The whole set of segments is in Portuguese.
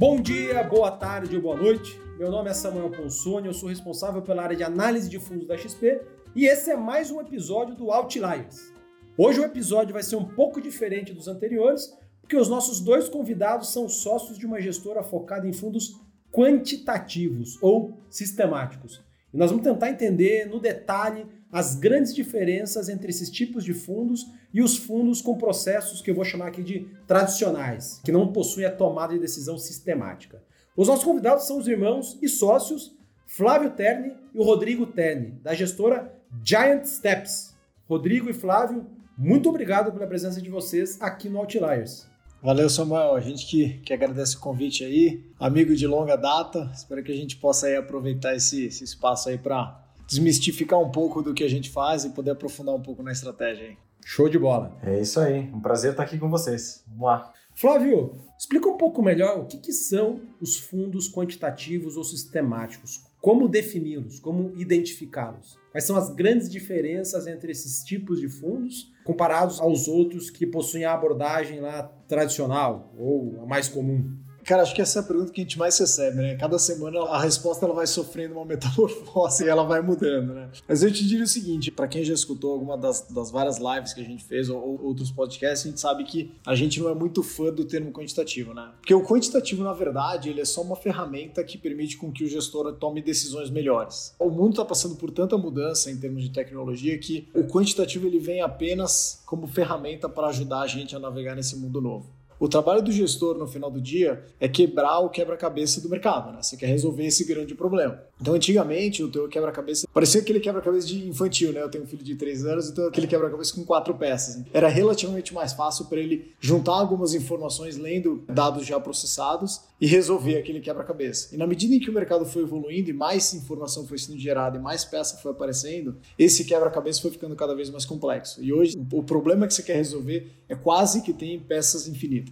Bom dia, boa tarde ou boa noite. Meu nome é Samuel Ponsoni, eu sou responsável pela área de análise de fundos da XP e esse é mais um episódio do Outliers. Hoje o episódio vai ser um pouco diferente dos anteriores, porque os nossos dois convidados são sócios de uma gestora focada em fundos quantitativos ou sistemáticos. E nós vamos tentar entender no detalhe as grandes diferenças entre esses tipos de fundos e os fundos com processos que eu vou chamar aqui de tradicionais, que não possuem a tomada de decisão sistemática. Os nossos convidados são os irmãos e sócios Flávio Terni e o Rodrigo Terni, da gestora Giant Steps. Rodrigo e Flávio, muito obrigado pela presença de vocês aqui no Outliers. Valeu, Samuel. A gente que, que agradece o convite aí, amigo de longa data. Espero que a gente possa aí aproveitar esse, esse espaço aí para desmistificar um pouco do que a gente faz e poder aprofundar um pouco na estratégia aí. Show de bola. É isso aí. Um prazer estar aqui com vocês. Vamos lá. Flávio, explica um pouco melhor o que, que são os fundos quantitativos ou sistemáticos. Como defini-los? Como identificá-los? Quais são as grandes diferenças entre esses tipos de fundos comparados aos outros que possuem a abordagem lá tradicional ou a mais comum? Cara, acho que essa é a pergunta que a gente mais recebe, né? Cada semana a resposta ela vai sofrendo uma metamorfose e ela vai mudando, né? Mas eu te diria o seguinte, para quem já escutou alguma das, das várias lives que a gente fez ou, ou, outros podcasts, a gente sabe que a gente não é muito fã do termo quantitativo, né? Porque o quantitativo, na verdade, ele é só uma ferramenta que permite com que o gestor tome decisões melhores. O mundo está passando por tanta mudança em termos de tecnologia que o quantitativo ele vem apenas como ferramenta para ajudar a gente a navegar nesse mundo novo. O trabalho do gestor no final do dia é quebrar o quebra-cabeça do mercado, né? Você quer resolver esse grande problema. Então, antigamente, o teu quebra-cabeça parecia aquele quebra-cabeça de infantil, né? Eu tenho um filho de 3 anos, então aquele quebra-cabeça com quatro peças. Era relativamente mais fácil para ele juntar algumas informações lendo dados já processados e resolver aquele quebra-cabeça. E na medida em que o mercado foi evoluindo e mais informação foi sendo gerada e mais peça foi aparecendo, esse quebra-cabeça foi ficando cada vez mais complexo. E hoje, o problema que você quer resolver é quase que tem peças infinitas.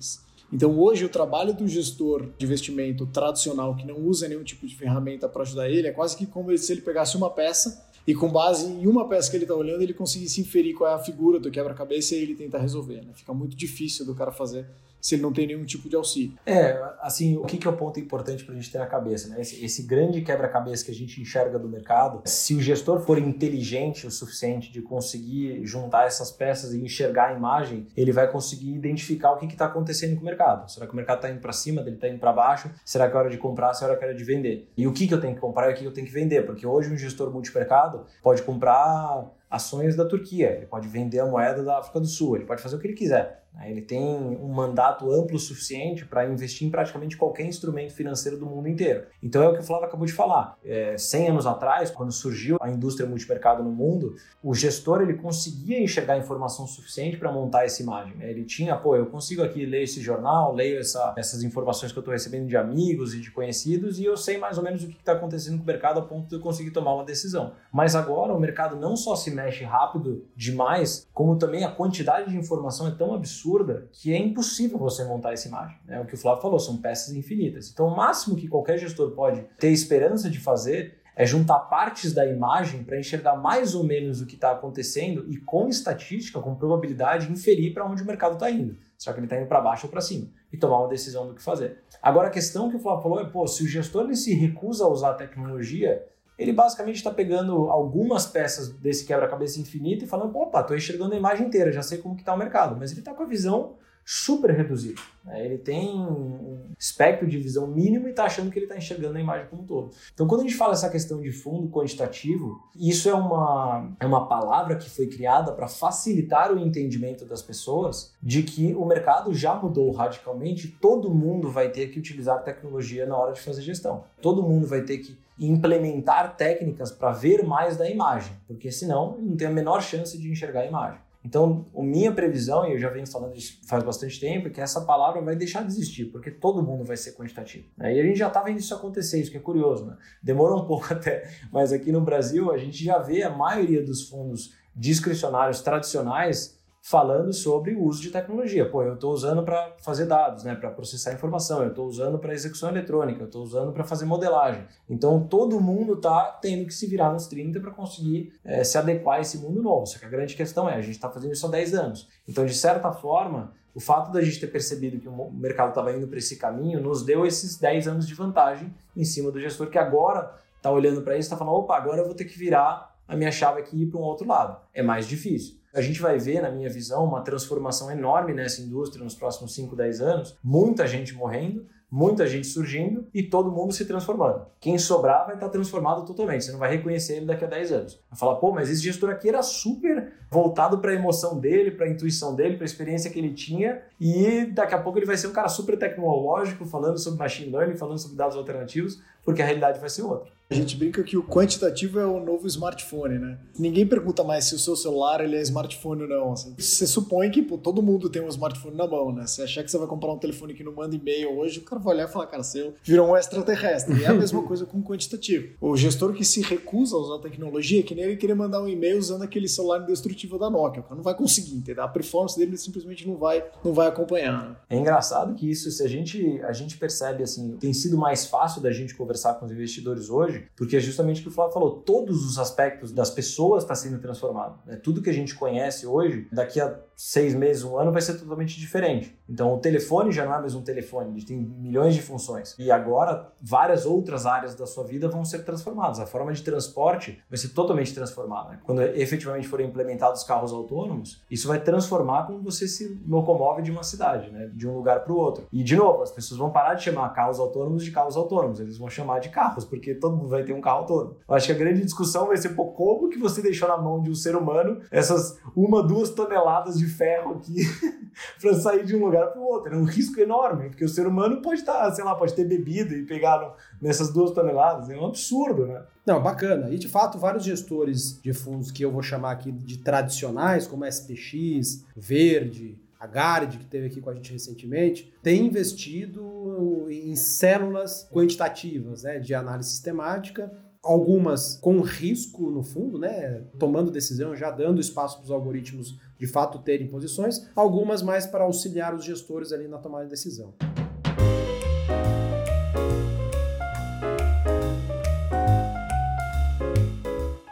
Então, hoje, o trabalho do gestor de investimento tradicional, que não usa nenhum tipo de ferramenta para ajudar ele, é quase que como se ele pegasse uma peça e, com base em uma peça que ele está olhando, ele conseguisse inferir qual é a figura do quebra-cabeça e ele tentar resolver. Né? Fica muito difícil do cara fazer se ele não tem nenhum tipo de auxílio. É, assim, o que, é o ponto importante para a gente ter na cabeça? Né? Esse, esse grande quebra-cabeça que a gente enxerga do mercado, se o gestor for inteligente o suficiente de conseguir juntar essas peças e enxergar a imagem, ele vai conseguir identificar o que está acontecendo com o mercado. Será que o mercado está indo para cima, ele está indo para baixo? Será que é hora de comprar, será que é hora de vender? E o que, que eu tenho que comprar e o que, que eu tenho que vender? Porque hoje um gestor multimercado pode comprar ações da Turquia, ele pode vender a moeda da África do Sul, ele pode fazer o que ele quiser. Né? Ele tem um mandato amplo suficiente para investir em praticamente qualquer instrumento financeiro do mundo inteiro. Então é o que o Flávio acabou de falar. É, 100 anos atrás, quando surgiu a indústria multimercado no mundo, o gestor ele conseguia enxergar informação suficiente para montar essa imagem. Né? Ele tinha, pô, eu consigo aqui ler esse jornal, leio essa, essas informações que eu estou recebendo de amigos e de conhecidos e eu sei mais ou menos o que está acontecendo com o mercado a ponto de eu conseguir tomar uma decisão. Mas agora o mercado não só se mexe rápido demais, como também a quantidade de informação é tão absurda absurda que é impossível você montar essa imagem. É o que o Flávio falou, são peças infinitas. Então, o máximo que qualquer gestor pode ter esperança de fazer é juntar partes da imagem para enxergar mais ou menos o que está acontecendo e, com estatística, com probabilidade, inferir para onde o mercado está indo. Será que ele está indo para baixo ou para cima? E tomar uma decisão do que fazer. Agora, a questão que o Flávio falou é: pô, se o gestor ele se recusa a usar a tecnologia, ele basicamente está pegando algumas peças desse quebra-cabeça infinito e falando, opa, estou enxergando a imagem inteira, já sei como que está o mercado. Mas ele está com a visão super reduzida. Né? Ele tem um espectro de visão mínimo e está achando que ele está enxergando a imagem como um todo. Então, quando a gente fala essa questão de fundo quantitativo, isso é uma, é uma palavra que foi criada para facilitar o entendimento das pessoas de que o mercado já mudou radicalmente, todo mundo vai ter que utilizar tecnologia na hora de fazer gestão. Todo mundo vai ter que implementar técnicas para ver mais da imagem, porque senão não tem a menor chance de enxergar a imagem. Então, a minha previsão, e eu já venho falando isso faz bastante tempo, é que essa palavra vai deixar de existir, porque todo mundo vai ser quantitativo. Né? E a gente já está vendo isso acontecer, isso que é curioso. Né? Demorou um pouco até, mas aqui no Brasil a gente já vê a maioria dos fundos discricionários tradicionais falando sobre o uso de tecnologia. Pô, eu estou usando para fazer dados, né, para processar informação, eu estou usando para execução eletrônica, eu estou usando para fazer modelagem. Então todo mundo está tendo que se virar nos 30 para conseguir é, se adequar a esse mundo novo. Só que a grande questão é, a gente está fazendo isso há 10 anos. Então, de certa forma, o fato da gente ter percebido que o mercado estava indo para esse caminho nos deu esses 10 anos de vantagem em cima do gestor que agora está olhando para isso e está falando, opa, agora eu vou ter que virar a minha chave aqui e ir para um outro lado. É mais difícil. A gente vai ver, na minha visão, uma transformação enorme nessa indústria nos próximos 5, 10 anos. Muita gente morrendo, muita gente surgindo e todo mundo se transformando. Quem sobrar vai estar transformado totalmente, você não vai reconhecer ele daqui a 10 anos. Vai falar, pô, mas esse gestor aqui era super voltado para a emoção dele, para a intuição dele, para a experiência que ele tinha e daqui a pouco ele vai ser um cara super tecnológico, falando sobre machine learning, falando sobre dados alternativos, porque a realidade vai ser outra. A gente brinca que o quantitativo é o novo smartphone, né? Ninguém pergunta mais se o seu celular ele é smartphone ou não. Assim. Você supõe que pô, todo mundo tem um smartphone na mão, né? Se achar que você vai comprar um telefone que não manda e-mail hoje, o cara vai olhar e falar, cara, você virou um extraterrestre. E é a mesma coisa com o quantitativo. O gestor que se recusa a usar tecnologia, é que nem ele querer mandar um e-mail usando aquele celular indestrutível da Nokia. O cara não vai conseguir, entendeu? A performance dele simplesmente não vai, não vai acompanhar. Né? É engraçado que isso, se a gente, a gente percebe assim, tem sido mais fácil da gente conversar com os investidores hoje, porque é justamente o que o Flávio falou, todos os aspectos das pessoas está sendo transformado. Né? Tudo que a gente conhece hoje, daqui a seis meses, um ano, vai ser totalmente diferente. Então, o telefone já não é mais um telefone, ele tem milhões de funções. E agora, várias outras áreas da sua vida vão ser transformadas. A forma de transporte vai ser totalmente transformada. Né? Quando efetivamente forem implementados carros autônomos, isso vai transformar como você se locomove de uma cidade, né? de um lugar para o outro. E, de novo, as pessoas vão parar de chamar carros autônomos de carros autônomos, eles vão chamar de carros, porque todo mundo vai ter um carro autônomo. Eu acho que a grande discussão vai ser, pô, como que você deixou na mão de um ser humano essas uma, duas toneladas de ferro aqui para sair de um lugar para o outro. É um risco enorme, porque o ser humano pode estar, tá, sei lá, pode ter bebido e pegar nessas duas toneladas. É um absurdo, né? Não, bacana. E de fato, vários gestores de fundos que eu vou chamar aqui de tradicionais, como SPX, Verde, a Gard, que teve aqui com a gente recentemente, tem investido em células quantitativas né, de análise sistemática algumas com risco no fundo, né, tomando decisão, já dando espaço para os algoritmos de fato terem posições, algumas mais para auxiliar os gestores ali na tomada de decisão.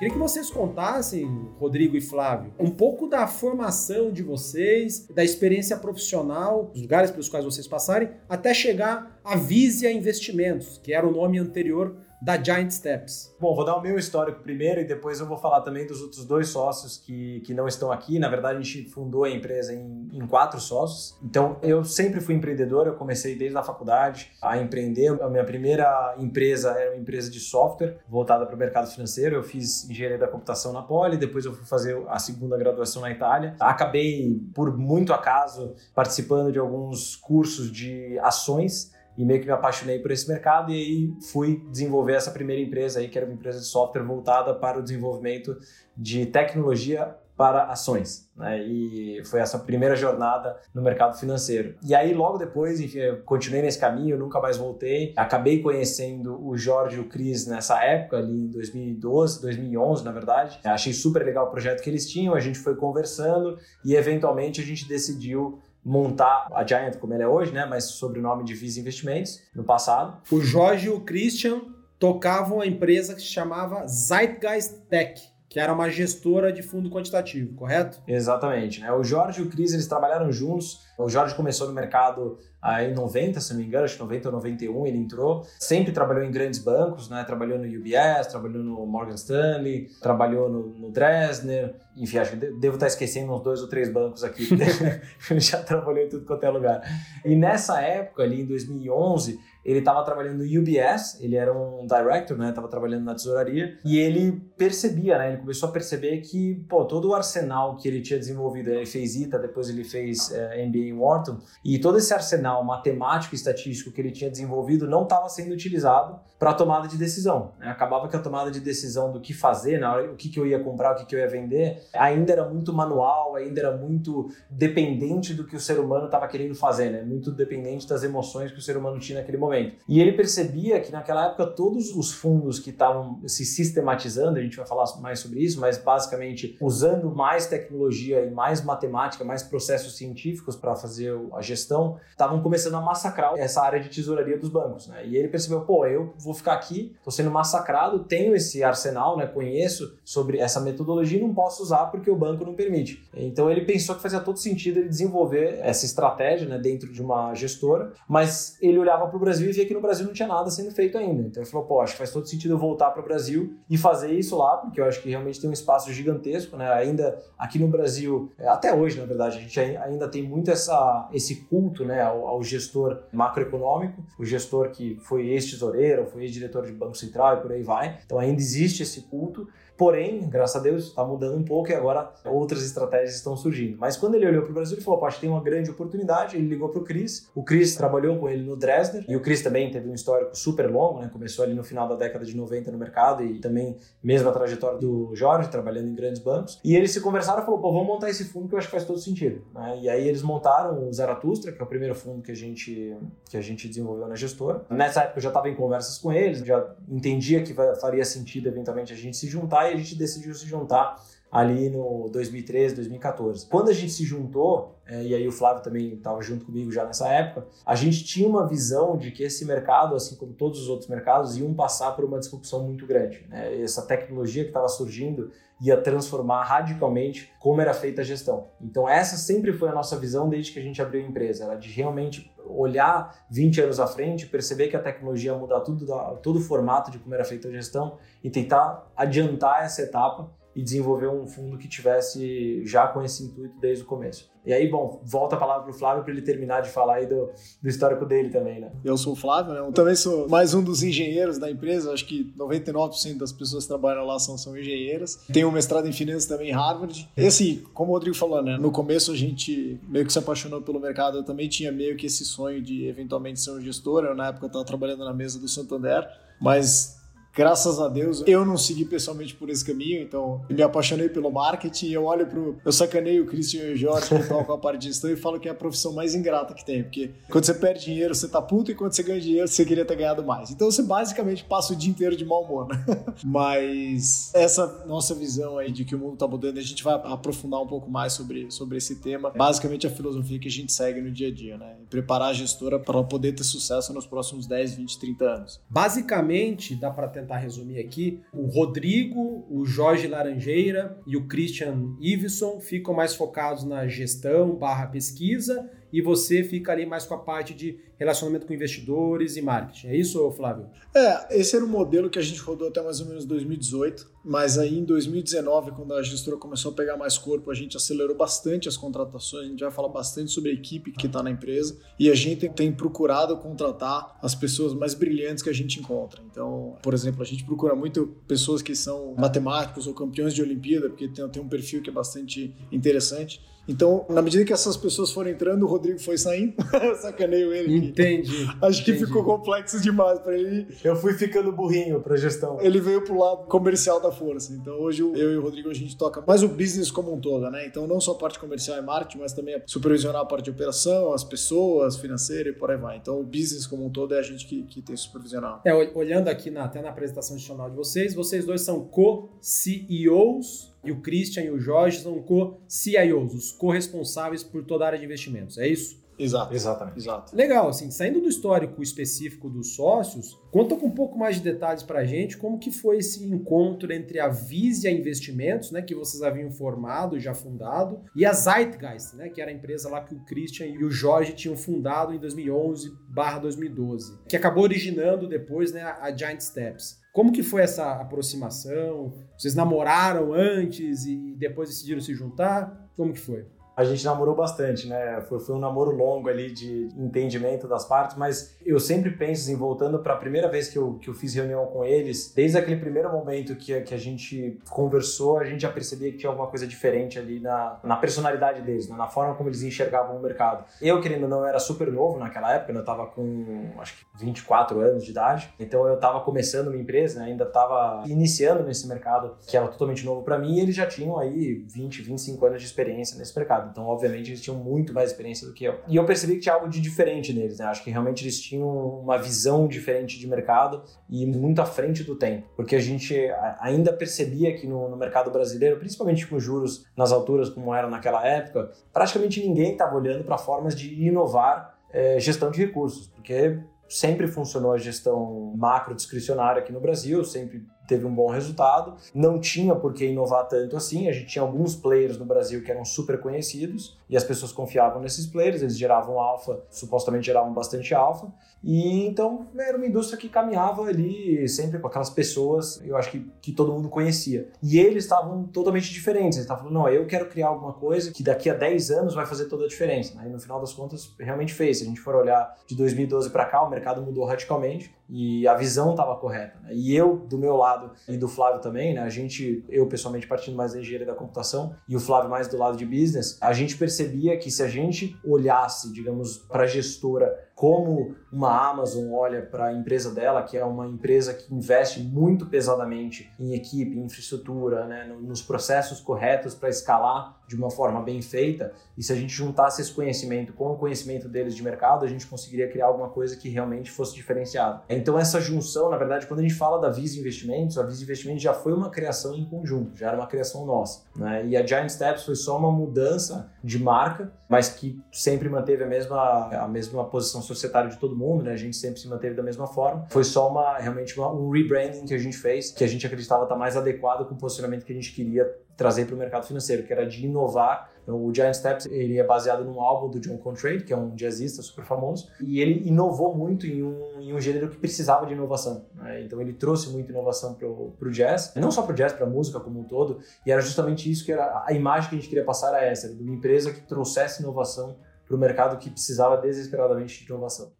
Queria que vocês contassem, Rodrigo e Flávio, um pouco da formação de vocês, da experiência profissional, dos lugares pelos quais vocês passarem, até chegar a Visia Investimentos, que era o nome anterior da Giant Steps? Bom, vou dar o meu histórico primeiro e depois eu vou falar também dos outros dois sócios que, que não estão aqui. Na verdade, a gente fundou a empresa em, em quatro sócios. Então, eu sempre fui empreendedor, eu comecei desde a faculdade a empreender. A minha primeira empresa era uma empresa de software voltada para o mercado financeiro. Eu fiz engenharia da computação na Poli, depois eu fui fazer a segunda graduação na Itália. Acabei, por muito acaso, participando de alguns cursos de ações e meio que me apaixonei por esse mercado e aí fui desenvolver essa primeira empresa aí, que era uma empresa de software voltada para o desenvolvimento de tecnologia para ações, né? E foi essa primeira jornada no mercado financeiro. E aí logo depois, enfim, eu continuei nesse caminho, nunca mais voltei. Acabei conhecendo o Jorge e o Cris nessa época, ali em 2012, 2011, na verdade. Achei super legal o projeto que eles tinham, a gente foi conversando e eventualmente a gente decidiu montar a Giant como ela é hoje, né? Mas sob o nome de Visa Investimentos no passado. O Jorge e o Christian tocavam a empresa que se chamava Zeitgeist Tech que era uma gestora de fundo quantitativo, correto? Exatamente. Né? O Jorge e o Cris, eles trabalharam juntos. O Jorge começou no mercado aí em 90, se não me engano, acho que 90 ou 91 ele entrou. Sempre trabalhou em grandes bancos, né? Trabalhou no UBS, trabalhou no Morgan Stanley, trabalhou no, no Dresdner. Enfim, acho que devo estar esquecendo uns dois ou três bancos aqui. ele já trabalhou em tudo quanto é lugar. E nessa época, ali em 2011, ele estava trabalhando no UBS, ele era um director, né? Tava trabalhando na tesouraria e ele percebia, né? Ele começou a perceber que, pô, todo o arsenal que ele tinha desenvolvido, ele fez ITA, depois ele fez eh, MBA em Wharton, e todo esse arsenal matemático e estatístico que ele tinha desenvolvido não estava sendo utilizado para a tomada de decisão. Né? Acabava que a tomada de decisão do que fazer, na hora, o que, que eu ia comprar, o que, que eu ia vender, ainda era muito manual, ainda era muito dependente do que o ser humano estava querendo fazer, né? Muito dependente das emoções que o ser humano tinha naquele momento. E ele percebia que naquela época todos os fundos que estavam se sistematizando, a gente vai falar mais sobre isso, mas basicamente usando mais tecnologia e mais matemática, mais processos científicos para fazer a gestão, estavam começando a massacrar essa área de tesouraria dos bancos, né? E ele percebeu, pô, eu vou ficar aqui, estou sendo massacrado, tenho esse arsenal, né? Conheço sobre essa metodologia e não posso usar porque o banco não permite. Então ele pensou que fazia todo sentido ele desenvolver essa estratégia, né? Dentro de uma gestora, mas ele olhava para o Brasil e via que no Brasil não tinha nada sendo feito ainda. Então ele falou, pô, acho que faz todo sentido eu voltar para o Brasil e fazer isso lá, porque eu acho que realmente tem um espaço gigantesco, né? Ainda aqui no Brasil, é, até hoje, na verdade, a gente ainda tem muito essa, esse culto, né? Ao, ao gestor macroeconômico, o gestor que foi ex-tesoureiro, foi ex-diretor de Banco Central e por aí vai. Então ainda existe esse culto. Porém, graças a Deus, está mudando um pouco e agora outras estratégias estão surgindo. Mas quando ele olhou para o Brasil, ele falou: que tem uma grande oportunidade. Ele ligou para o Cris. O Cris trabalhou com ele no Dresdner e o Cris também teve um histórico super longo, né? Começou ali no final da década de 90 no mercado e também mesma trajetória do Jorge, trabalhando em grandes bancos. E eles se conversaram e falou: pô, vamos montar esse fundo que eu acho que faz todo sentido. Né? E aí eles montaram o Zaratustra, que é o primeiro fundo que a gente, que a gente desenvolveu na gestora. Nessa época eu já estava em conversas com eles, já entendia que faria sentido eventualmente a gente se juntar e a gente decidiu se juntar ali no 2013, 2014. Quando a gente se juntou, é, e aí o Flávio também estava junto comigo já nessa época, a gente tinha uma visão de que esse mercado, assim como todos os outros mercados, iam passar por uma disrupção muito grande. Né? Essa tecnologia que estava surgindo ia transformar radicalmente como era feita a gestão. Então essa sempre foi a nossa visão desde que a gente abriu a empresa, era de realmente olhar 20 anos à frente, perceber que a tecnologia ia mudar tudo, todo o formato de como era feita a gestão e tentar adiantar essa etapa e desenvolver um fundo que tivesse já com esse intuito desde o começo. E aí, bom, volta a palavra para o Flávio para ele terminar de falar aí do, do histórico dele também, né? Eu sou o Flávio, né? Eu também sou mais um dos engenheiros da empresa. Acho que 99% das pessoas que trabalham lá são, são engenheiras. Tenho um mestrado em finanças também em Harvard. E assim, como o Rodrigo falou, né? No começo a gente meio que se apaixonou pelo mercado. Eu também tinha meio que esse sonho de eventualmente ser um gestor. Eu, na época, estava trabalhando na mesa do Santander. Mas graças a Deus, eu não segui pessoalmente por esse caminho, então me apaixonei pelo marketing. Eu olho pro. Eu sacaneio o Christian e o Jorge que com a parte de gestão e falo que é a profissão mais ingrata que tem, porque quando você perde dinheiro, você tá puto, e quando você ganha dinheiro, você queria ter ganhado mais. Então você basicamente passa o dia inteiro de mau humor, né? Mas essa nossa visão aí de que o mundo tá mudando, a gente vai aprofundar um pouco mais sobre, sobre esse tema. Basicamente a filosofia que a gente segue no dia a dia, né? preparar a gestora para poder ter sucesso nos próximos 10, 20, 30 anos. Basicamente, dá para tentar resumir aqui, o Rodrigo, o Jorge Laranjeira e o Christian Iveson ficam mais focados na gestão barra pesquisa e você fica ali mais com a parte de relacionamento com investidores e marketing. É isso, Flávio? É, esse era o modelo que a gente rodou até mais ou menos 2018, mas aí em 2019, quando a gestora começou a pegar mais corpo, a gente acelerou bastante as contratações, a gente vai falar bastante sobre a equipe que está na empresa e a gente tem procurado contratar as pessoas mais brilhantes que a gente encontra. Então, por exemplo, a gente procura muito pessoas que são matemáticos ou campeões de Olimpíada, porque tem, tem um perfil que é bastante interessante. Então, na medida que essas pessoas foram entrando, o Rodrigo foi saindo. Sacaneio ele. Entendi. Acho que ficou complexo demais para ele. Eu fui ficando burrinho para gestão. Ele veio pro lado comercial da força. Então, hoje eu e o Rodrigo a gente toca mais o business como um todo, né? Então, não só a parte comercial e marketing, mas também supervisionar a parte de operação, as pessoas, financeira e por aí vai. Então, o business como um todo é a gente que, que tem supervisionado. É, olhando aqui na, até na apresentação institucional de vocês, vocês dois são co-CEOs e o Christian e o Jorge são co-CIOs, os corresponsáveis por toda a área de investimentos. É isso? Exato. Exatamente. Exato. Legal, assim, saindo do histórico específico dos sócios, conta com um pouco mais de detalhes para a gente como que foi esse encontro entre a Visia Investimentos, né, que vocês haviam formado, já fundado, e a Zeitgeist, né, que era a empresa lá que o Christian e o Jorge tinham fundado em 2011/2012, que acabou originando depois, né, a Giant Steps. Como que foi essa aproximação? Vocês namoraram antes e depois decidiram se juntar? Como que foi? A gente namorou bastante, né? Foi, foi um namoro longo ali de entendimento das partes, mas eu sempre penso, assim, voltando para a primeira vez que eu, que eu fiz reunião com eles, desde aquele primeiro momento que, que a gente conversou, a gente já percebia que tinha alguma coisa diferente ali na, na personalidade deles, né? na forma como eles enxergavam o mercado. Eu, querendo ou não, era super novo naquela época, né? eu estava com acho que 24 anos de idade, então eu estava começando uma empresa, né? ainda estava iniciando nesse mercado que era totalmente novo para mim e eles já tinham aí 20, 25 anos de experiência nesse mercado. Então, obviamente, eles tinham muito mais experiência do que eu. E eu percebi que tinha algo de diferente neles, né? Acho que realmente eles tinham uma visão diferente de mercado e muito à frente do tempo. Porque a gente ainda percebia que no, no mercado brasileiro, principalmente com juros nas alturas como era naquela época, praticamente ninguém estava olhando para formas de inovar é, gestão de recursos, porque sempre funcionou a gestão macro discricionária aqui no Brasil, sempre teve um bom resultado. Não tinha por que inovar tanto assim. A gente tinha alguns players no Brasil que eram super conhecidos e as pessoas confiavam nesses players, eles geravam alfa, supostamente geravam bastante alfa. E então era uma indústria que caminhava ali sempre com aquelas pessoas, eu acho que, que todo mundo conhecia. E eles estavam totalmente diferentes. Eles estavam falando, não, eu quero criar alguma coisa que daqui a 10 anos vai fazer toda a diferença. E no final das contas, realmente fez. Se a gente for olhar de 2012 para cá, o mercado mudou radicalmente e a visão estava correta. Né? E eu, do meu lado, e do Flávio também, né? A gente, eu pessoalmente partindo mais da engenharia da computação e o Flávio mais do lado de business, a gente percebia que se a gente olhasse, digamos, para a gestora como uma Amazon olha para a empresa dela, que é uma empresa que investe muito pesadamente em equipe, em infraestrutura, né, nos processos corretos para escalar de uma forma bem feita, e se a gente juntasse esse conhecimento com o conhecimento deles de mercado, a gente conseguiria criar alguma coisa que realmente fosse diferenciada. Então essa junção, na verdade, quando a gente fala da Visa Investimentos, a Visa Investimentos já foi uma criação em conjunto, já era uma criação nossa, né? E a Giant Steps foi só uma mudança de marca, mas que sempre manteve a mesma a mesma posição societária de todo mundo, né? A gente sempre se manteve da mesma forma. Foi só uma realmente uma, um rebranding que a gente fez, que a gente acreditava estar mais adequado com o posicionamento que a gente queria trazer para o mercado financeiro, que era de inovar. Então, o Giant Steps ele é baseado num álbum do John Coltrane, que é um jazzista super famoso, e ele inovou muito em um, em um gênero que precisava de inovação. Né? Então ele trouxe muita inovação para o jazz, não só para o jazz, para a música como um todo, e era justamente isso que era a imagem que a gente queria passar a essa, de uma empresa que trouxesse inovação para o mercado que precisava desesperadamente de inovação.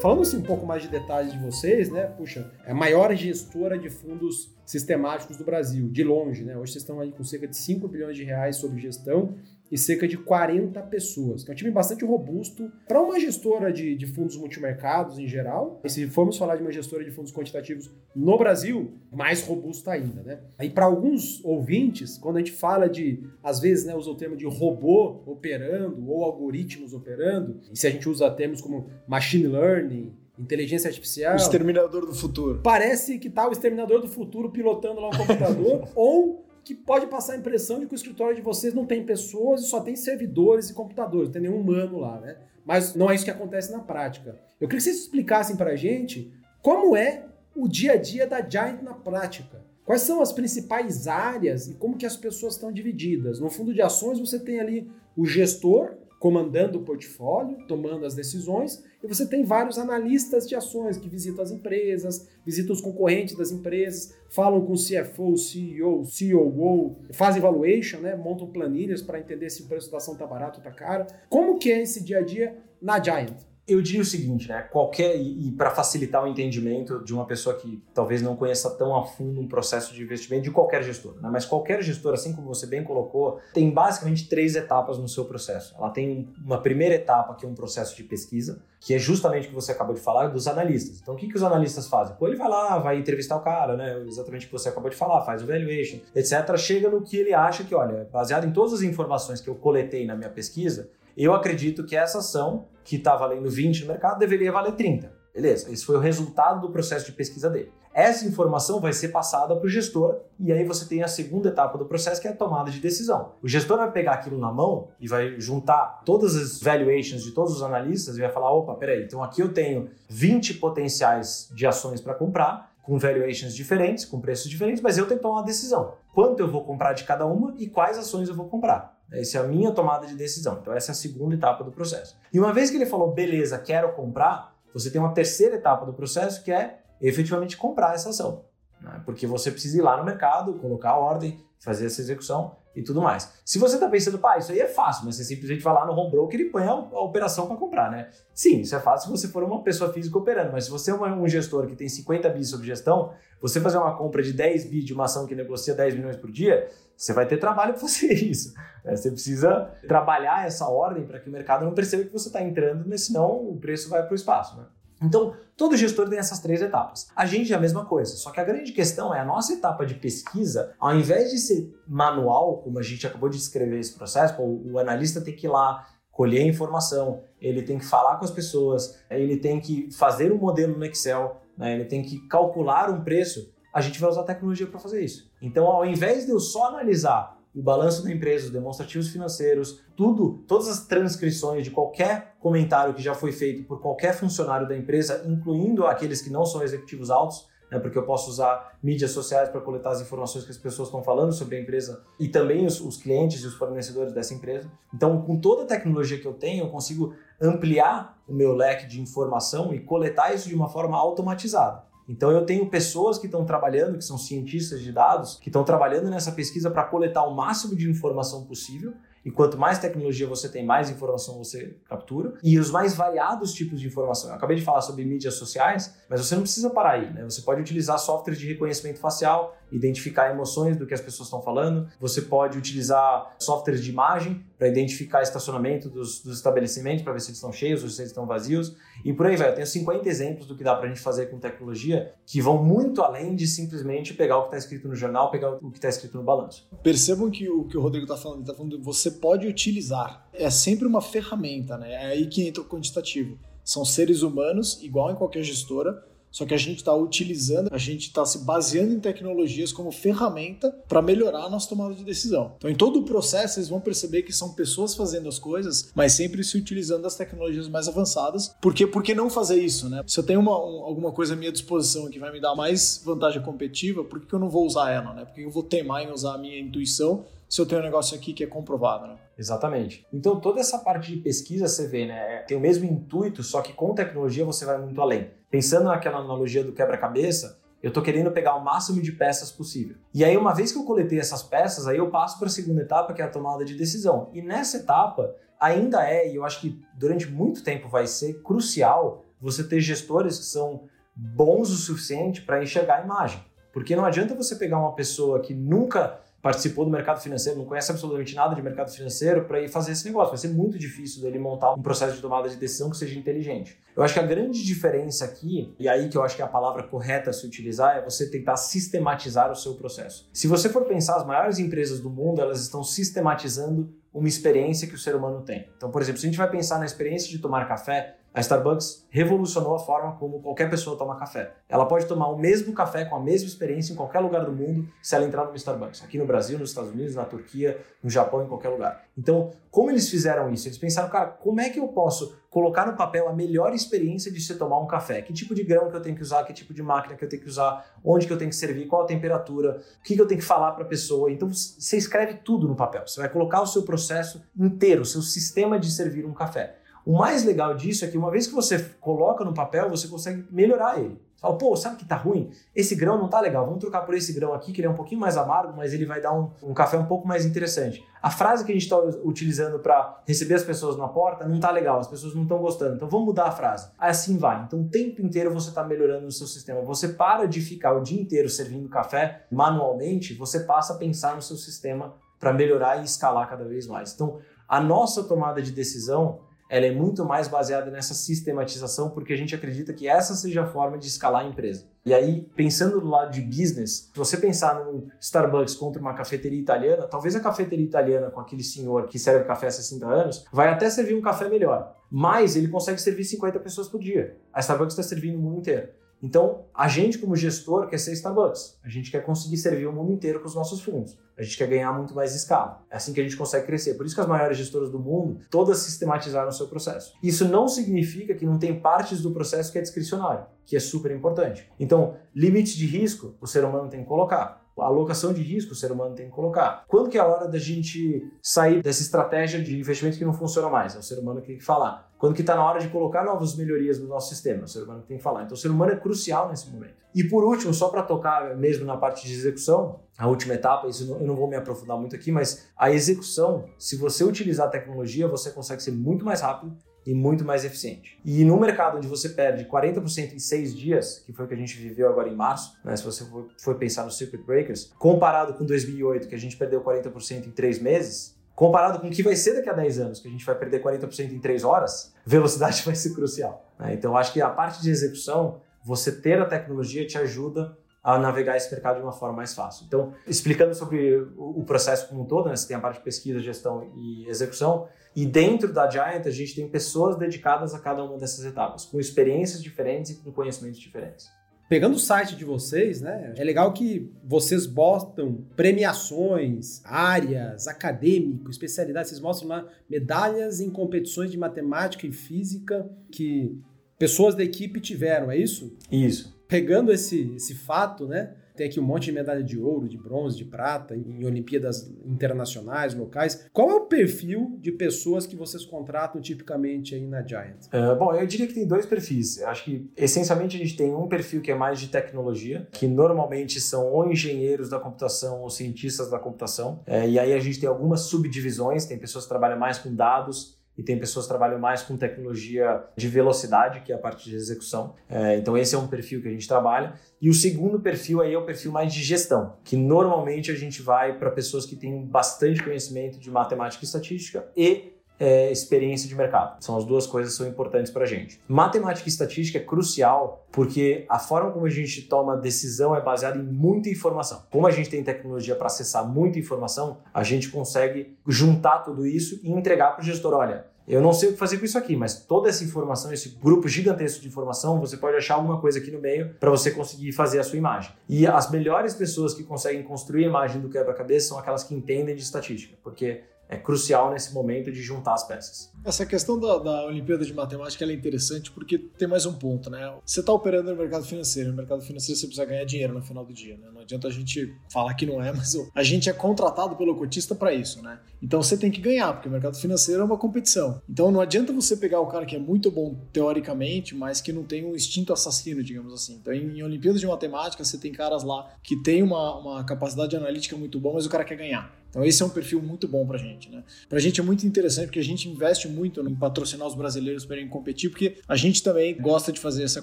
Falando assim um pouco mais de detalhes de vocês, né? Puxa, é a maior gestora de fundos sistemáticos do Brasil, de longe, né? Hoje vocês estão aí com cerca de 5 bilhões de reais sob gestão e cerca de 40 pessoas. Que é um time bastante robusto para uma gestora de, de fundos multimercados em geral. E se formos falar de uma gestora de fundos quantitativos no Brasil, mais robusta ainda, né? Aí para alguns ouvintes, quando a gente fala de, às vezes, né, usa o termo de robô operando ou algoritmos operando, e se a gente usa termos como machine learning, inteligência artificial. O exterminador do futuro. Parece que tá o exterminador do futuro pilotando lá um computador, ou que pode passar a impressão de que o escritório de vocês não tem pessoas e só tem servidores e computadores, não tem nenhum humano lá, né? Mas não é isso que acontece na prática. Eu queria que vocês explicassem para a gente como é o dia a dia da Giant na prática. Quais são as principais áreas e como que as pessoas estão divididas? No fundo de ações você tem ali o gestor, comandando o portfólio, tomando as decisões, e você tem vários analistas de ações que visitam as empresas, visitam os concorrentes das empresas, falam com o CFO, CEO, COO, fazem valuation, né, montam planilhas para entender se o preço da ação está barato ou está caro. Como que é esse dia a dia na Giant? Eu diria o seguinte, né? Qualquer e, e para facilitar o entendimento de uma pessoa que talvez não conheça tão a fundo um processo de investimento de qualquer gestor, né? Mas qualquer gestor, assim como você bem colocou, tem basicamente três etapas no seu processo. Ela tem uma primeira etapa que é um processo de pesquisa, que é justamente o que você acabou de falar dos analistas. Então, o que, que os analistas fazem? Pô, ele vai lá, vai entrevistar o cara, né? Exatamente o que você acabou de falar, faz o valuation, etc. Chega no que ele acha que, olha, baseado em todas as informações que eu coletei na minha pesquisa, eu acredito que essa ação, que está valendo 20 no mercado, deveria valer 30. Beleza, esse foi o resultado do processo de pesquisa dele. Essa informação vai ser passada para o gestor e aí você tem a segunda etapa do processo que é a tomada de decisão. O gestor vai pegar aquilo na mão e vai juntar todas as valuations de todos os analistas e vai falar: opa, peraí, então aqui eu tenho 20 potenciais de ações para comprar, com valuations diferentes, com preços diferentes, mas eu tenho que tomar uma decisão. Quanto eu vou comprar de cada uma e quais ações eu vou comprar. Essa é a minha tomada de decisão. Então, essa é a segunda etapa do processo. E uma vez que ele falou, beleza, quero comprar, você tem uma terceira etapa do processo que é efetivamente comprar essa ação. né? porque você precisa ir lá no mercado, colocar a ordem, fazer essa execução e tudo mais. Se você está pensando, pá, isso aí é fácil, mas você simplesmente vai lá no home broker e põe a, a, operação para comprar, né? Sim, isso é fácil se você for uma pessoa física operando, mas se você é um gestor que tem 50 bis sobre gestão, você fazer uma compra de 10 bi de uma ação que negocia 10 milhões por dia, você vai ter trabalho para fazer isso. Né? Você precisa trabalhar essa ordem para que o mercado não perceba que você está entrando, senão o preço vai para o espaço, né? Então, todo gestor tem essas três etapas. A gente é a mesma coisa, só que a grande questão é a nossa etapa de pesquisa, ao invés de ser manual, como a gente acabou de descrever esse processo, o, o analista tem que ir lá, colher informação, ele tem que falar com as pessoas, ele tem que fazer um modelo no Excel, né, ele tem que calcular um preço, a gente vai usar tecnologia para fazer isso. Então, ao invés de eu só analisar o balanço da empresa, os demonstrativos financeiros, tudo, todas as transcrições de qualquer comentário que já foi feito por qualquer funcionário da empresa, incluindo aqueles que não são executivos altos, né, porque eu posso usar mídias sociais para coletar as informações que as pessoas estão falando sobre a empresa e também os, os clientes e os fornecedores dessa empresa. Então, com toda a tecnologia que eu tenho, eu consigo ampliar o meu leque de informação e coletar isso de uma forma automatizada. Então eu tenho pessoas que estão trabalhando, que são cientistas de dados, que estão trabalhando nessa pesquisa para coletar o máximo de informação possível e quanto mais tecnologia você tem, mais informação você captura. E os mais variados tipos de informação. Eu acabei de falar sobre mídias sociais, mas você não precisa parar aí. Né? Você pode utilizar softwares de reconhecimento facial, identificar emoções do que as pessoas estão falando. Você pode utilizar softwares de imagem para identificar estacionamento dos, dos estabelecimentos, para ver se eles estão cheios ou se eles estão vazios. E por aí vai. Eu tenho 50 exemplos do que dá para a gente fazer com tecnologia que vão muito além de simplesmente pegar o que está escrito no jornal, pegar o que está escrito no balanço. Percebam que o que o Rodrigo está falando, ele está falando você pode utilizar. É sempre uma ferramenta, né? É aí que entra o quantitativo. São seres humanos, igual em qualquer gestora, só que a gente está utilizando, a gente está se baseando em tecnologias como ferramenta para melhorar a nossa tomada de decisão. Então, em todo o processo, vocês vão perceber que são pessoas fazendo as coisas, mas sempre se utilizando das tecnologias mais avançadas. Por que, por que não fazer isso, né? Se eu tenho uma, um, alguma coisa à minha disposição que vai me dar mais vantagem competitiva, por que eu não vou usar ela, né? Por que eu vou teimar em usar a minha intuição se eu tenho um negócio aqui que é comprovado, né? Exatamente. Então, toda essa parte de pesquisa, você vê, né? Tem o mesmo intuito, só que com tecnologia você vai muito além. Pensando naquela analogia do quebra-cabeça, eu estou querendo pegar o máximo de peças possível. E aí, uma vez que eu coletei essas peças, aí eu passo para a segunda etapa, que é a tomada de decisão. E nessa etapa, ainda é, e eu acho que durante muito tempo vai ser crucial você ter gestores que são bons o suficiente para enxergar a imagem. Porque não adianta você pegar uma pessoa que nunca participou do mercado financeiro, não conhece absolutamente nada de mercado financeiro para ir fazer esse negócio. Vai ser muito difícil dele montar um processo de tomada de decisão que seja inteligente. Eu acho que a grande diferença aqui, e aí que eu acho que é a palavra correta a se utilizar, é você tentar sistematizar o seu processo. Se você for pensar, as maiores empresas do mundo, elas estão sistematizando uma experiência que o ser humano tem. Então, por exemplo, se a gente vai pensar na experiência de tomar café, a Starbucks revolucionou a forma como qualquer pessoa toma café. Ela pode tomar o mesmo café com a mesma experiência em qualquer lugar do mundo se ela entrar no Starbucks. Aqui no Brasil, nos Estados Unidos, na Turquia, no Japão, em qualquer lugar. Então, como eles fizeram isso? Eles pensaram, cara, como é que eu posso colocar no papel a melhor experiência de se tomar um café? Que tipo de grão que eu tenho que usar? Que tipo de máquina que eu tenho que usar? Onde que eu tenho que servir? Qual a temperatura? O que, que eu tenho que falar para a pessoa? Então, você escreve tudo no papel. Você vai colocar o seu processo inteiro, o seu sistema de servir um café. O mais legal disso é que uma vez que você coloca no papel, você consegue melhorar ele. Você fala, pô, sabe que tá ruim? Esse grão não tá legal, vamos trocar por esse grão aqui, que ele é um pouquinho mais amargo, mas ele vai dar um, um café um pouco mais interessante. A frase que a gente está utilizando para receber as pessoas na porta não tá legal, as pessoas não estão gostando, então vamos mudar a frase. Assim vai. Então o tempo inteiro você está melhorando o seu sistema. Você para de ficar o dia inteiro servindo café manualmente, você passa a pensar no seu sistema para melhorar e escalar cada vez mais. Então a nossa tomada de decisão ela é muito mais baseada nessa sistematização, porque a gente acredita que essa seja a forma de escalar a empresa. E aí, pensando do lado de business, se você pensar num Starbucks contra uma cafeteria italiana, talvez a cafeteria italiana com aquele senhor que serve café há 60 anos vai até servir um café melhor, mas ele consegue servir 50 pessoas por dia. A Starbucks está servindo o mundo inteiro. Então, a gente, como gestor, quer ser Starbucks. A gente quer conseguir servir o mundo inteiro com os nossos fundos. A gente quer ganhar muito mais escala. É assim que a gente consegue crescer. Por isso que as maiores gestoras do mundo, todas sistematizaram o seu processo. Isso não significa que não tem partes do processo que é discricionário, que é super importante. Então, limite de risco, o ser humano tem que colocar. A alocação de risco o ser humano tem que colocar. Quando que é a hora da gente sair dessa estratégia de investimento que não funciona mais? É o ser humano que tem que falar. Quando que está na hora de colocar novas melhorias no nosso sistema? É o ser humano que tem que falar. Então o ser humano é crucial nesse momento. E por último, só para tocar mesmo na parte de execução, a última etapa, isso eu não vou me aprofundar muito aqui, mas a execução, se você utilizar a tecnologia, você consegue ser muito mais rápido e muito mais eficiente. E no mercado onde você perde 40% em seis dias, que foi o que a gente viveu agora em março, né, se você for pensar no Circuit Breakers, comparado com 2008, que a gente perdeu 40% em três meses, comparado com o que vai ser daqui a 10 anos, que a gente vai perder 40% em 3 horas, velocidade vai ser crucial. Né? Então, acho que a parte de execução, você ter a tecnologia te ajuda a navegar esse mercado de uma forma mais fácil. Então, explicando sobre o processo como um todo, né? você tem a parte de pesquisa, gestão e execução, e dentro da Giant a gente tem pessoas dedicadas a cada uma dessas etapas, com experiências diferentes e com conhecimentos diferentes. Pegando o site de vocês, né? É legal que vocês botam premiações, áreas, acadêmico, especialidades. Vocês mostram lá medalhas em competições de matemática e física que pessoas da equipe tiveram, é isso? Isso pegando esse, esse fato, né? Tem aqui um monte de medalha de ouro, de bronze, de prata em Olimpíadas internacionais, locais. Qual é o perfil de pessoas que vocês contratam tipicamente aí na Giant? Uh, bom, eu diria que tem dois perfis. Acho que essencialmente a gente tem um perfil que é mais de tecnologia, que normalmente são ou engenheiros da computação ou cientistas da computação. Uh, e aí a gente tem algumas subdivisões, tem pessoas que trabalham mais com dados e tem pessoas que trabalham mais com tecnologia de velocidade, que é a parte de execução. É, então esse é um perfil que a gente trabalha. E o segundo perfil aí é o perfil mais de gestão, que normalmente a gente vai para pessoas que têm bastante conhecimento de matemática e estatística e é, experiência de mercado. São as duas coisas que são importantes para a gente. Matemática e estatística é crucial porque a forma como a gente toma decisão é baseada em muita informação. Como a gente tem tecnologia para acessar muita informação, a gente consegue juntar tudo isso e entregar para o gestor. Olha, eu não sei o que fazer com isso aqui, mas toda essa informação, esse grupo gigantesco de informação, você pode achar alguma coisa aqui no meio para você conseguir fazer a sua imagem. E as melhores pessoas que conseguem construir a imagem do quebra-cabeça são aquelas que entendem de estatística, porque é crucial nesse momento de juntar as peças. Essa questão da, da Olimpíada de Matemática é interessante porque tem mais um ponto, né? Você está operando no mercado financeiro, no mercado financeiro você precisa ganhar dinheiro no final do dia, né? Não adianta a gente falar que não é, mas a gente é contratado pelo cotista para isso, né? Então você tem que ganhar, porque o mercado financeiro é uma competição. Então não adianta você pegar o cara que é muito bom teoricamente, mas que não tem um instinto assassino, digamos assim. Então em Olimpíadas de Matemática você tem caras lá que tem uma, uma capacidade analítica muito boa, mas o cara quer ganhar. Então esse é um perfil muito bom pra gente, né? Pra gente é muito interessante porque a gente investe muito em patrocinar os brasileiros para irem competir, porque a gente também gosta de fazer essa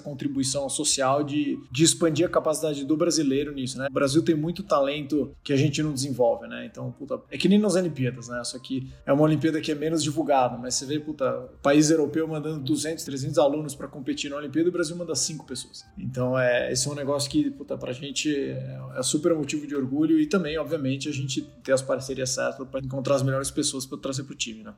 contribuição social de, de expandir a capacidade do brasileiro nisso, né? O Brasil tem muito talento que a gente não desenvolve, né? Então, puta, é que nem nas Olimpíadas, né? Só que é uma Olimpíada que é menos divulgada, mas você vê, puta, país europeu mandando 200, 300 alunos para competir na Olimpíada e o Brasil manda 5 pessoas. Então, é, esse é um negócio que, puta, pra gente é, é super motivo de orgulho e também, obviamente, a gente ter as parceria certa para encontrar as melhores pessoas para trazer para o time, né?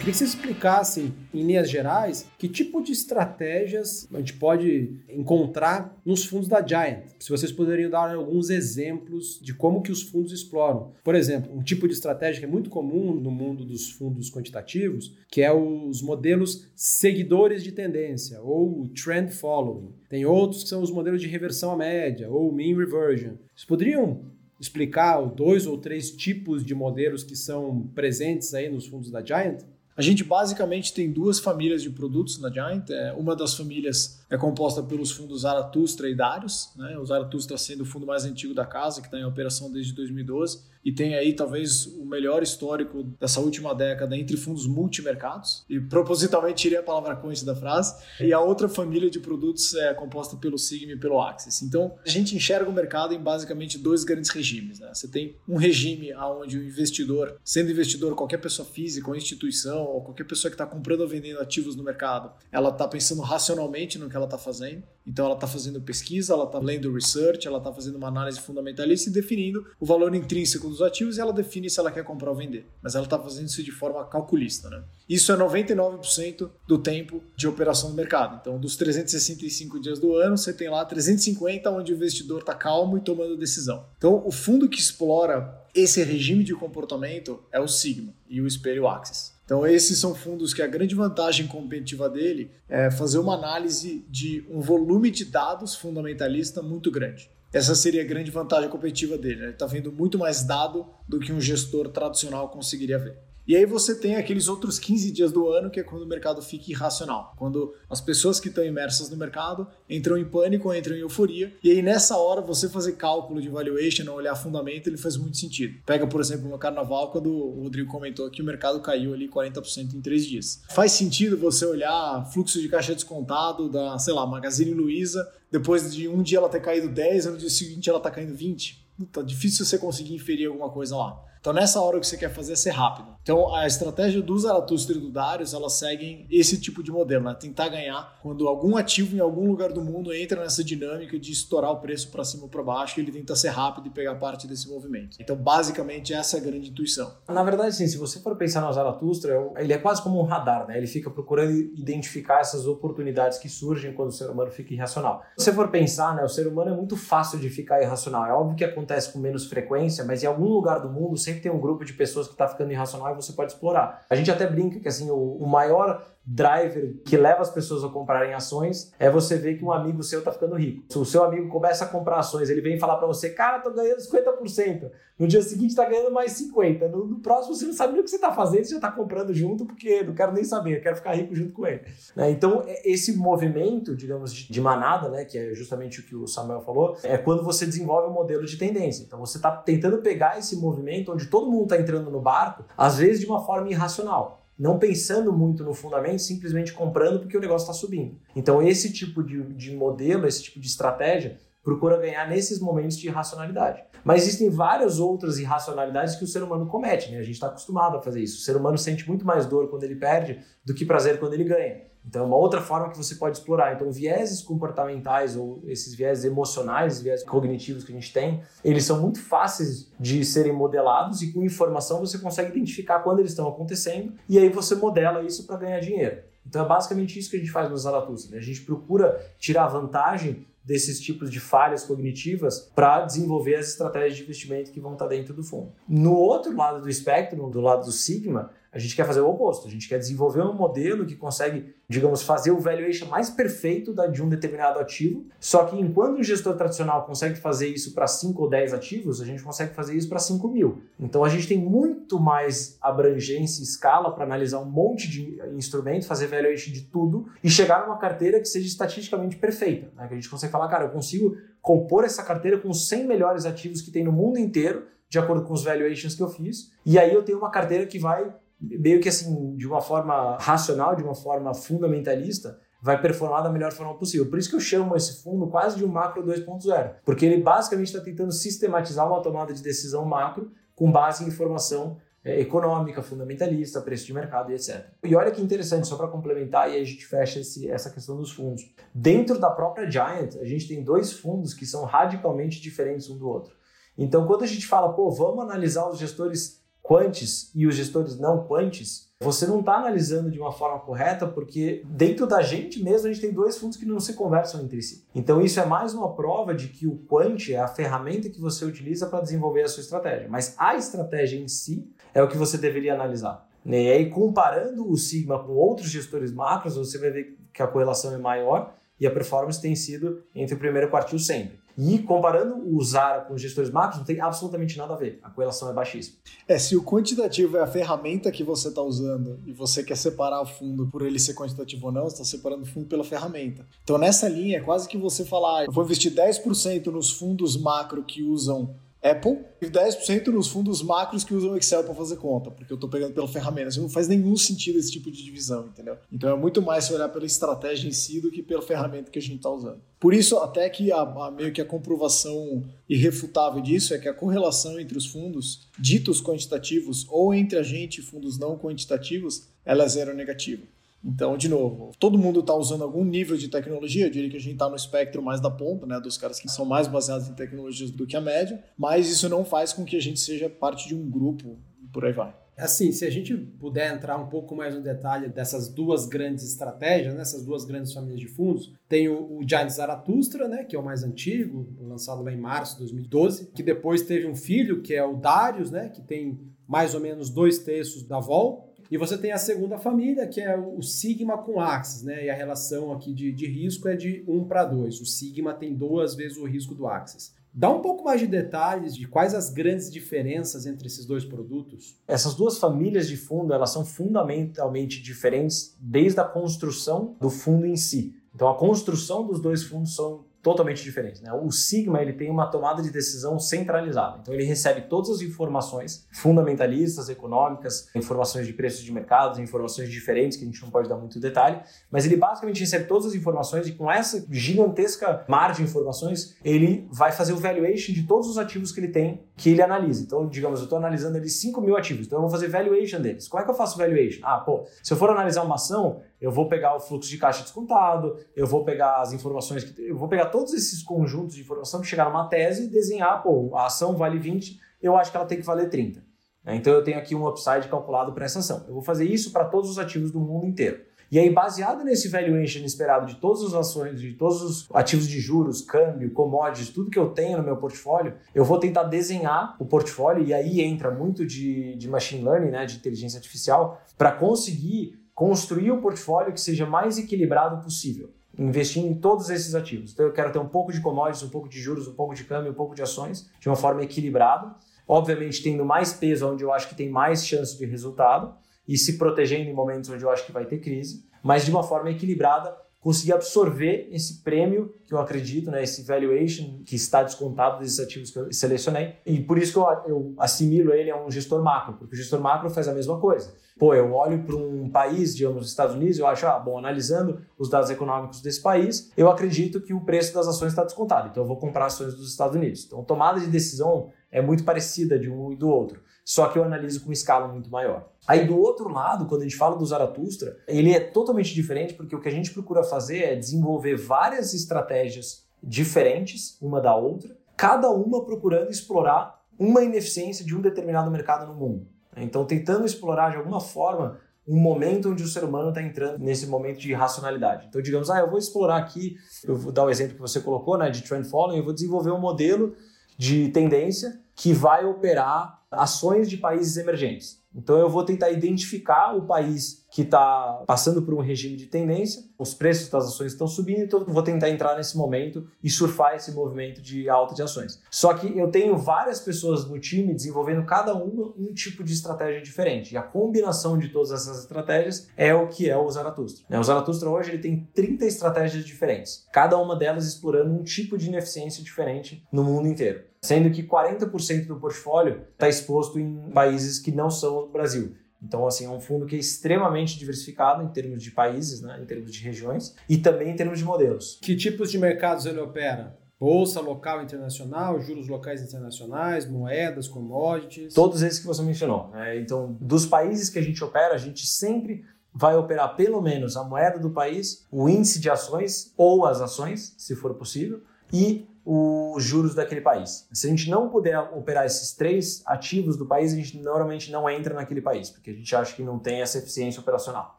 Queria que vocês explicassem, em linhas gerais, que tipo de estratégias a gente pode encontrar nos fundos da Giant. Se vocês poderiam dar alguns exemplos de como que os fundos exploram. Por exemplo, um tipo de estratégia que é muito comum no mundo dos fundos quantitativos, que é os modelos seguidores de tendência, ou trend following. Tem outros que são os modelos de reversão à média, ou mean reversion. Vocês poderiam explicar dois ou três tipos de modelos que são presentes aí nos fundos da Giant? A gente basicamente tem duas famílias de produtos na Giant. É, uma das famílias é composta pelos fundos Zaratustra e Darius, né? o Zaratustra sendo o fundo mais antigo da casa, que está em operação desde 2012 e tem aí talvez o melhor histórico dessa última década entre fundos multimercados. E propositalmente tirei a palavra coincidência da frase. E a outra família de produtos é composta pelo Sigma e pelo Axis. Então, a gente enxerga o mercado em basicamente dois grandes regimes. Né? Você tem um regime onde o investidor, sendo investidor qualquer pessoa física ou instituição, ou qualquer pessoa que está comprando ou vendendo ativos no mercado, ela está pensando racionalmente no que ela está fazendo. Então, ela está fazendo pesquisa, ela está lendo research, ela está fazendo uma análise fundamentalista e definindo o valor intrínseco dos ativos e ela define se ela quer comprar ou vender. Mas ela está fazendo isso de forma calculista. Né? Isso é 99% do tempo de operação no mercado. Então, dos 365 dias do ano, você tem lá 350 onde o investidor está calmo e tomando decisão. Então, o fundo que explora esse regime de comportamento é o Sigma e o espelho Axis. Então, esses são fundos que a grande vantagem competitiva dele é fazer uma análise de um volume de dados fundamentalista muito grande. Essa seria a grande vantagem competitiva dele. Né? Ele está vendo muito mais dado do que um gestor tradicional conseguiria ver. E aí você tem aqueles outros 15 dias do ano que é quando o mercado fica irracional, quando as pessoas que estão imersas no mercado entram em pânico, entram em euforia, e aí nessa hora você fazer cálculo de valuation, olhar fundamento, ele faz muito sentido. Pega, por exemplo, no carnaval, quando o Rodrigo comentou que o mercado caiu ali 40% em três dias. Faz sentido você olhar fluxo de caixa descontado da, sei lá, Magazine Luiza, depois de um dia ela ter caído 10, no dia seguinte ela tá caindo 20? Tá difícil você conseguir inferir alguma coisa lá. Então, nessa hora, o que você quer fazer é ser rápido. Então, a estratégia do Zaratustra e do Darius, elas seguem esse tipo de modelo, né? Tentar ganhar quando algum ativo em algum lugar do mundo entra nessa dinâmica de estourar o preço para cima ou para baixo, ele tenta ser rápido e pegar parte desse movimento. Então, basicamente, essa é a grande intuição. Na verdade, sim, se você for pensar no Zaratustra, ele é quase como um radar, né? Ele fica procurando identificar essas oportunidades que surgem quando o ser humano fica irracional. Se você for pensar, né, o ser humano é muito fácil de ficar irracional. É óbvio que acontece com menos frequência, mas em algum lugar do mundo sempre tem um grupo de pessoas que está ficando irracional e você pode explorar. A gente até brinca que assim o, o maior driver que leva as pessoas a comprarem ações é você ver que um amigo seu está ficando rico. Se o seu amigo começa a comprar ações, ele vem falar para você, cara, tô ganhando 50%. No dia seguinte está ganhando mais 50%. No, no, próximo você não sabe nem o que você está fazendo, você já está comprando junto, porque não quero nem saber, quero ficar rico junto com ele. Né? Então, é, esse movimento, digamos, de manada, né, que é justamente o que o Samuel falou, é quando você desenvolve um modelo de tendência. Então, você está tentando pegar esse movimento onde todo mundo está entrando no barco, às vezes de uma forma irracional não pensando muito no fundamento, simplesmente comprando porque o negócio está subindo. Então, esse tipo de, de modelo, esse tipo de estratégia, procura ganhar nesses momentos de irracionalidade. Mas existem várias outras irracionalidades que o ser humano comete, né? A gente está acostumado a fazer isso. O ser humano sente muito mais dor quando ele perde do que prazer quando ele ganha. Então, é uma outra forma que você pode explorar. Então, vieses comportamentais ou esses vieses emocionais, vieses cognitivos que a gente tem, eles são muito fáceis de serem modelados e com informação você consegue identificar quando eles estão acontecendo e aí você modela isso para ganhar dinheiro. Então, é basicamente isso que a gente faz no Zaratustra. Né? A gente procura tirar vantagem desses tipos de falhas cognitivas para desenvolver as estratégias de investimento que vão estar dentro do fundo. No outro lado do espectro, do lado do Sigma, a gente quer fazer o oposto. A gente quer desenvolver um modelo que consegue, digamos, fazer o valuation mais perfeito de um determinado ativo. Só que enquanto um gestor tradicional consegue fazer isso para 5 ou 10 ativos, a gente consegue fazer isso para 5 mil. Então a gente tem muito mais abrangência e escala para analisar um monte de instrumentos, fazer valuation de tudo e chegar numa carteira que seja estatisticamente perfeita. Né? Que a gente consegue falar, cara, eu consigo compor essa carteira com os 100 melhores ativos que tem no mundo inteiro, de acordo com os valuations que eu fiz. E aí eu tenho uma carteira que vai meio que assim, de uma forma racional, de uma forma fundamentalista, vai performar da melhor forma possível. Por isso que eu chamo esse fundo quase de um macro 2.0, porque ele basicamente está tentando sistematizar uma tomada de decisão macro com base em informação é, econômica, fundamentalista, preço de mercado e etc. E olha que interessante, só para complementar, e a gente fecha esse, essa questão dos fundos. Dentro da própria Giant, a gente tem dois fundos que são radicalmente diferentes um do outro. Então, quando a gente fala, pô, vamos analisar os gestores quantes e os gestores não quantes, você não está analisando de uma forma correta, porque dentro da gente mesmo a gente tem dois fundos que não se conversam entre si. Então isso é mais uma prova de que o quant é a ferramenta que você utiliza para desenvolver a sua estratégia. Mas a estratégia em si é o que você deveria analisar. E aí, comparando o Sigma com outros gestores macros, você vai ver que a correlação é maior e a performance tem sido entre o primeiro quartil sempre. E comparando o Zara com os gestores macros, não tem absolutamente nada a ver. A correlação é baixíssima. É, se o quantitativo é a ferramenta que você está usando e você quer separar o fundo por ele ser quantitativo ou não, você está separando o fundo pela ferramenta. Então, nessa linha, é quase que você falar, ah, eu vou investir 10% nos fundos macro que usam Apple e 10% nos fundos macros que usam Excel para fazer conta, porque eu estou pegando pela ferramenta. Assim, não faz nenhum sentido esse tipo de divisão, entendeu? Então é muito mais se olhar pela estratégia em si do que pela ferramenta que a gente está usando. Por isso, até que a, a, meio que a comprovação irrefutável disso é que a correlação entre os fundos ditos quantitativos ou entre a gente e fundos não quantitativos, ela é zero negativa. Então, de novo, todo mundo está usando algum nível de tecnologia, eu diria que a gente está no espectro mais da ponta, né, dos caras que são mais baseados em tecnologias do que a média, mas isso não faz com que a gente seja parte de um grupo, por aí vai. Assim, se a gente puder entrar um pouco mais no detalhe dessas duas grandes estratégias, né, essas duas grandes famílias de fundos, tem o, o Giant Zaratustra, né, que é o mais antigo, lançado lá em março de 2012, que depois teve um filho, que é o Darius, né, que tem mais ou menos dois terços da Vol, E você tem a segunda família, que é o Sigma com Axis, né? E a relação aqui de, de risco é de 1 para 2. O Sigma tem duas vezes o risco do Axis. Dá um pouco mais de detalhes de quais as grandes diferenças entre esses dois produtos. Essas duas famílias de fundo, elas são fundamentalmente diferentes desde a construção do fundo em si. Então a construção dos dois fundos são totalmente diferentes. Né? O Sigma ele tem uma tomada de decisão centralizada. Então ele recebe todas as informações fundamentalistas, econômicas, informações de preços de mercado, informações diferentes que a gente não pode dar muito detalhe, mas ele basicamente recebe todas as informações e com essa gigantesca margem de informações ele vai fazer o valuation de todos os ativos que ele tem que ele analisa. Então, digamos, eu estou analisando ali 5 mil ativos, então eu vou fazer valuation deles. Como é que eu faço valuation? Ah, pô, se eu for analisar uma ação, eu vou pegar o fluxo de caixa descontado, eu vou pegar as informações, que, eu vou pegar todos esses conjuntos de informação que chegaram numa tese e desenhar, pô, a ação vale 20, eu acho que ela tem que valer 30. Né? Então eu tenho aqui um upside calculado para essa ação. Eu vou fazer isso para todos os ativos do mundo inteiro. E aí, baseado nesse valuation esperado de todas as ações, de todos os ativos de juros, câmbio, commodities, tudo que eu tenho no meu portfólio, eu vou tentar desenhar o portfólio, e aí entra muito de, de machine learning, né, de inteligência artificial, para conseguir construir um portfólio que seja mais equilibrado possível, investindo em todos esses ativos. Então eu quero ter um pouco de commodities, um pouco de juros, um pouco de câmbio, um pouco de ações, de uma forma equilibrada. Obviamente tendo mais peso onde eu acho que tem mais chance de resultado e se protegendo em momentos onde eu acho que vai ter crise, mas de uma forma equilibrada conseguir absorver esse prêmio que eu acredito, né, esse valuation que está descontado desses ativos que eu selecionei. E por isso que eu, eu assimilo ele a um gestor macro, porque o gestor macro faz a mesma coisa. Pô, eu olho para um país, digamos, os Estados Unidos, eu acho, ah, bom, analisando os dados econômicos desse país, eu acredito que o preço das ações está descontado, então eu vou comprar ações dos Estados Unidos. Então, tomada de decisão é muito parecida de um e do outro só que eu analiso com escala muito maior. Aí do outro lado, quando a gente fala do Zaratustra, ele é totalmente diferente porque o que a gente procura fazer é desenvolver várias estratégias diferentes uma da outra, cada uma procurando explorar uma ineficiência de um determinado mercado no mundo. Então, tentando explorar de alguma forma um momento onde o ser humano está entrando nesse momento de racionalidade. Então, digamos, ah, eu vou explorar aqui, eu vou dar o exemplo que você colocou, né, de trend following, eu vou desenvolver um modelo de tendência que vai operar ações de países emergentes. Então eu vou tentar identificar o país que está passando por um regime de tendência, os preços das ações estão subindo, então vou tentar entrar nesse momento e surfar esse movimento de alta de ações. Só que eu tenho várias pessoas no time desenvolvendo cada uma um tipo de estratégia diferente. E a combinação de todas essas estratégias é o que é o Zaratustra. Né, o Zaratustra hoje ele tem 30 estratégias diferentes, cada uma delas explorando um tipo de ineficiência diferente no mundo inteiro sendo que 40% do portfólio está exposto em países que não são o Brasil. Então, assim, é um fundo que é extremamente diversificado em termos de países, né, em termos de regiões e também em termos de modelos. Que tipos de mercados ele opera? Bolsa local internacional, juros locais internacionais, moedas, commodities? Todos esses que você mencionou. Né? Então, dos países que a gente opera, a gente sempre vai operar pelo menos a moeda do país, o índice de ações ou as ações, se for possível, e os juros daquele país. Se a gente não puder operar esses três ativos do país, a gente normalmente não entra naquele país, porque a gente acha que não tem essa eficiência operacional.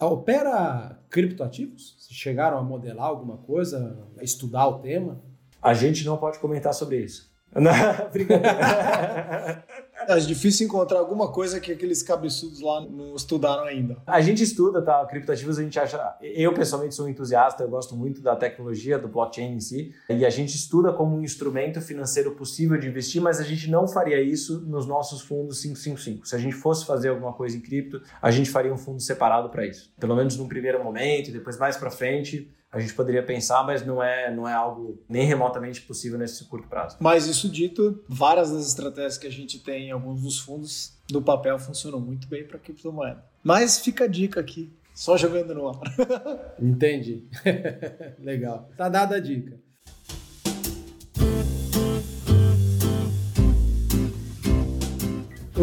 Opera criptoativos? Se chegaram a modelar alguma coisa, a estudar o tema? A gente não pode comentar sobre isso. Brincadeira. É difícil encontrar alguma coisa que aqueles cabeçudos lá não estudaram ainda. A gente estuda, tá? Criptativos a gente acha. Eu, pessoalmente, sou um entusiasta, eu gosto muito da tecnologia, do blockchain em si. E a gente estuda como um instrumento financeiro possível de investir, mas a gente não faria isso nos nossos fundos 555. Se a gente fosse fazer alguma coisa em cripto, a gente faria um fundo separado para isso. Pelo menos num primeiro momento, depois mais para frente a gente poderia pensar, mas não é, não é algo nem remotamente possível nesse curto prazo. Mas isso dito, várias das estratégias que a gente tem em alguns dos fundos do papel funcionam muito bem para criptomoeda. Mas fica a dica aqui, só jogando no ar. Entendi. Legal. Tá dada a dica.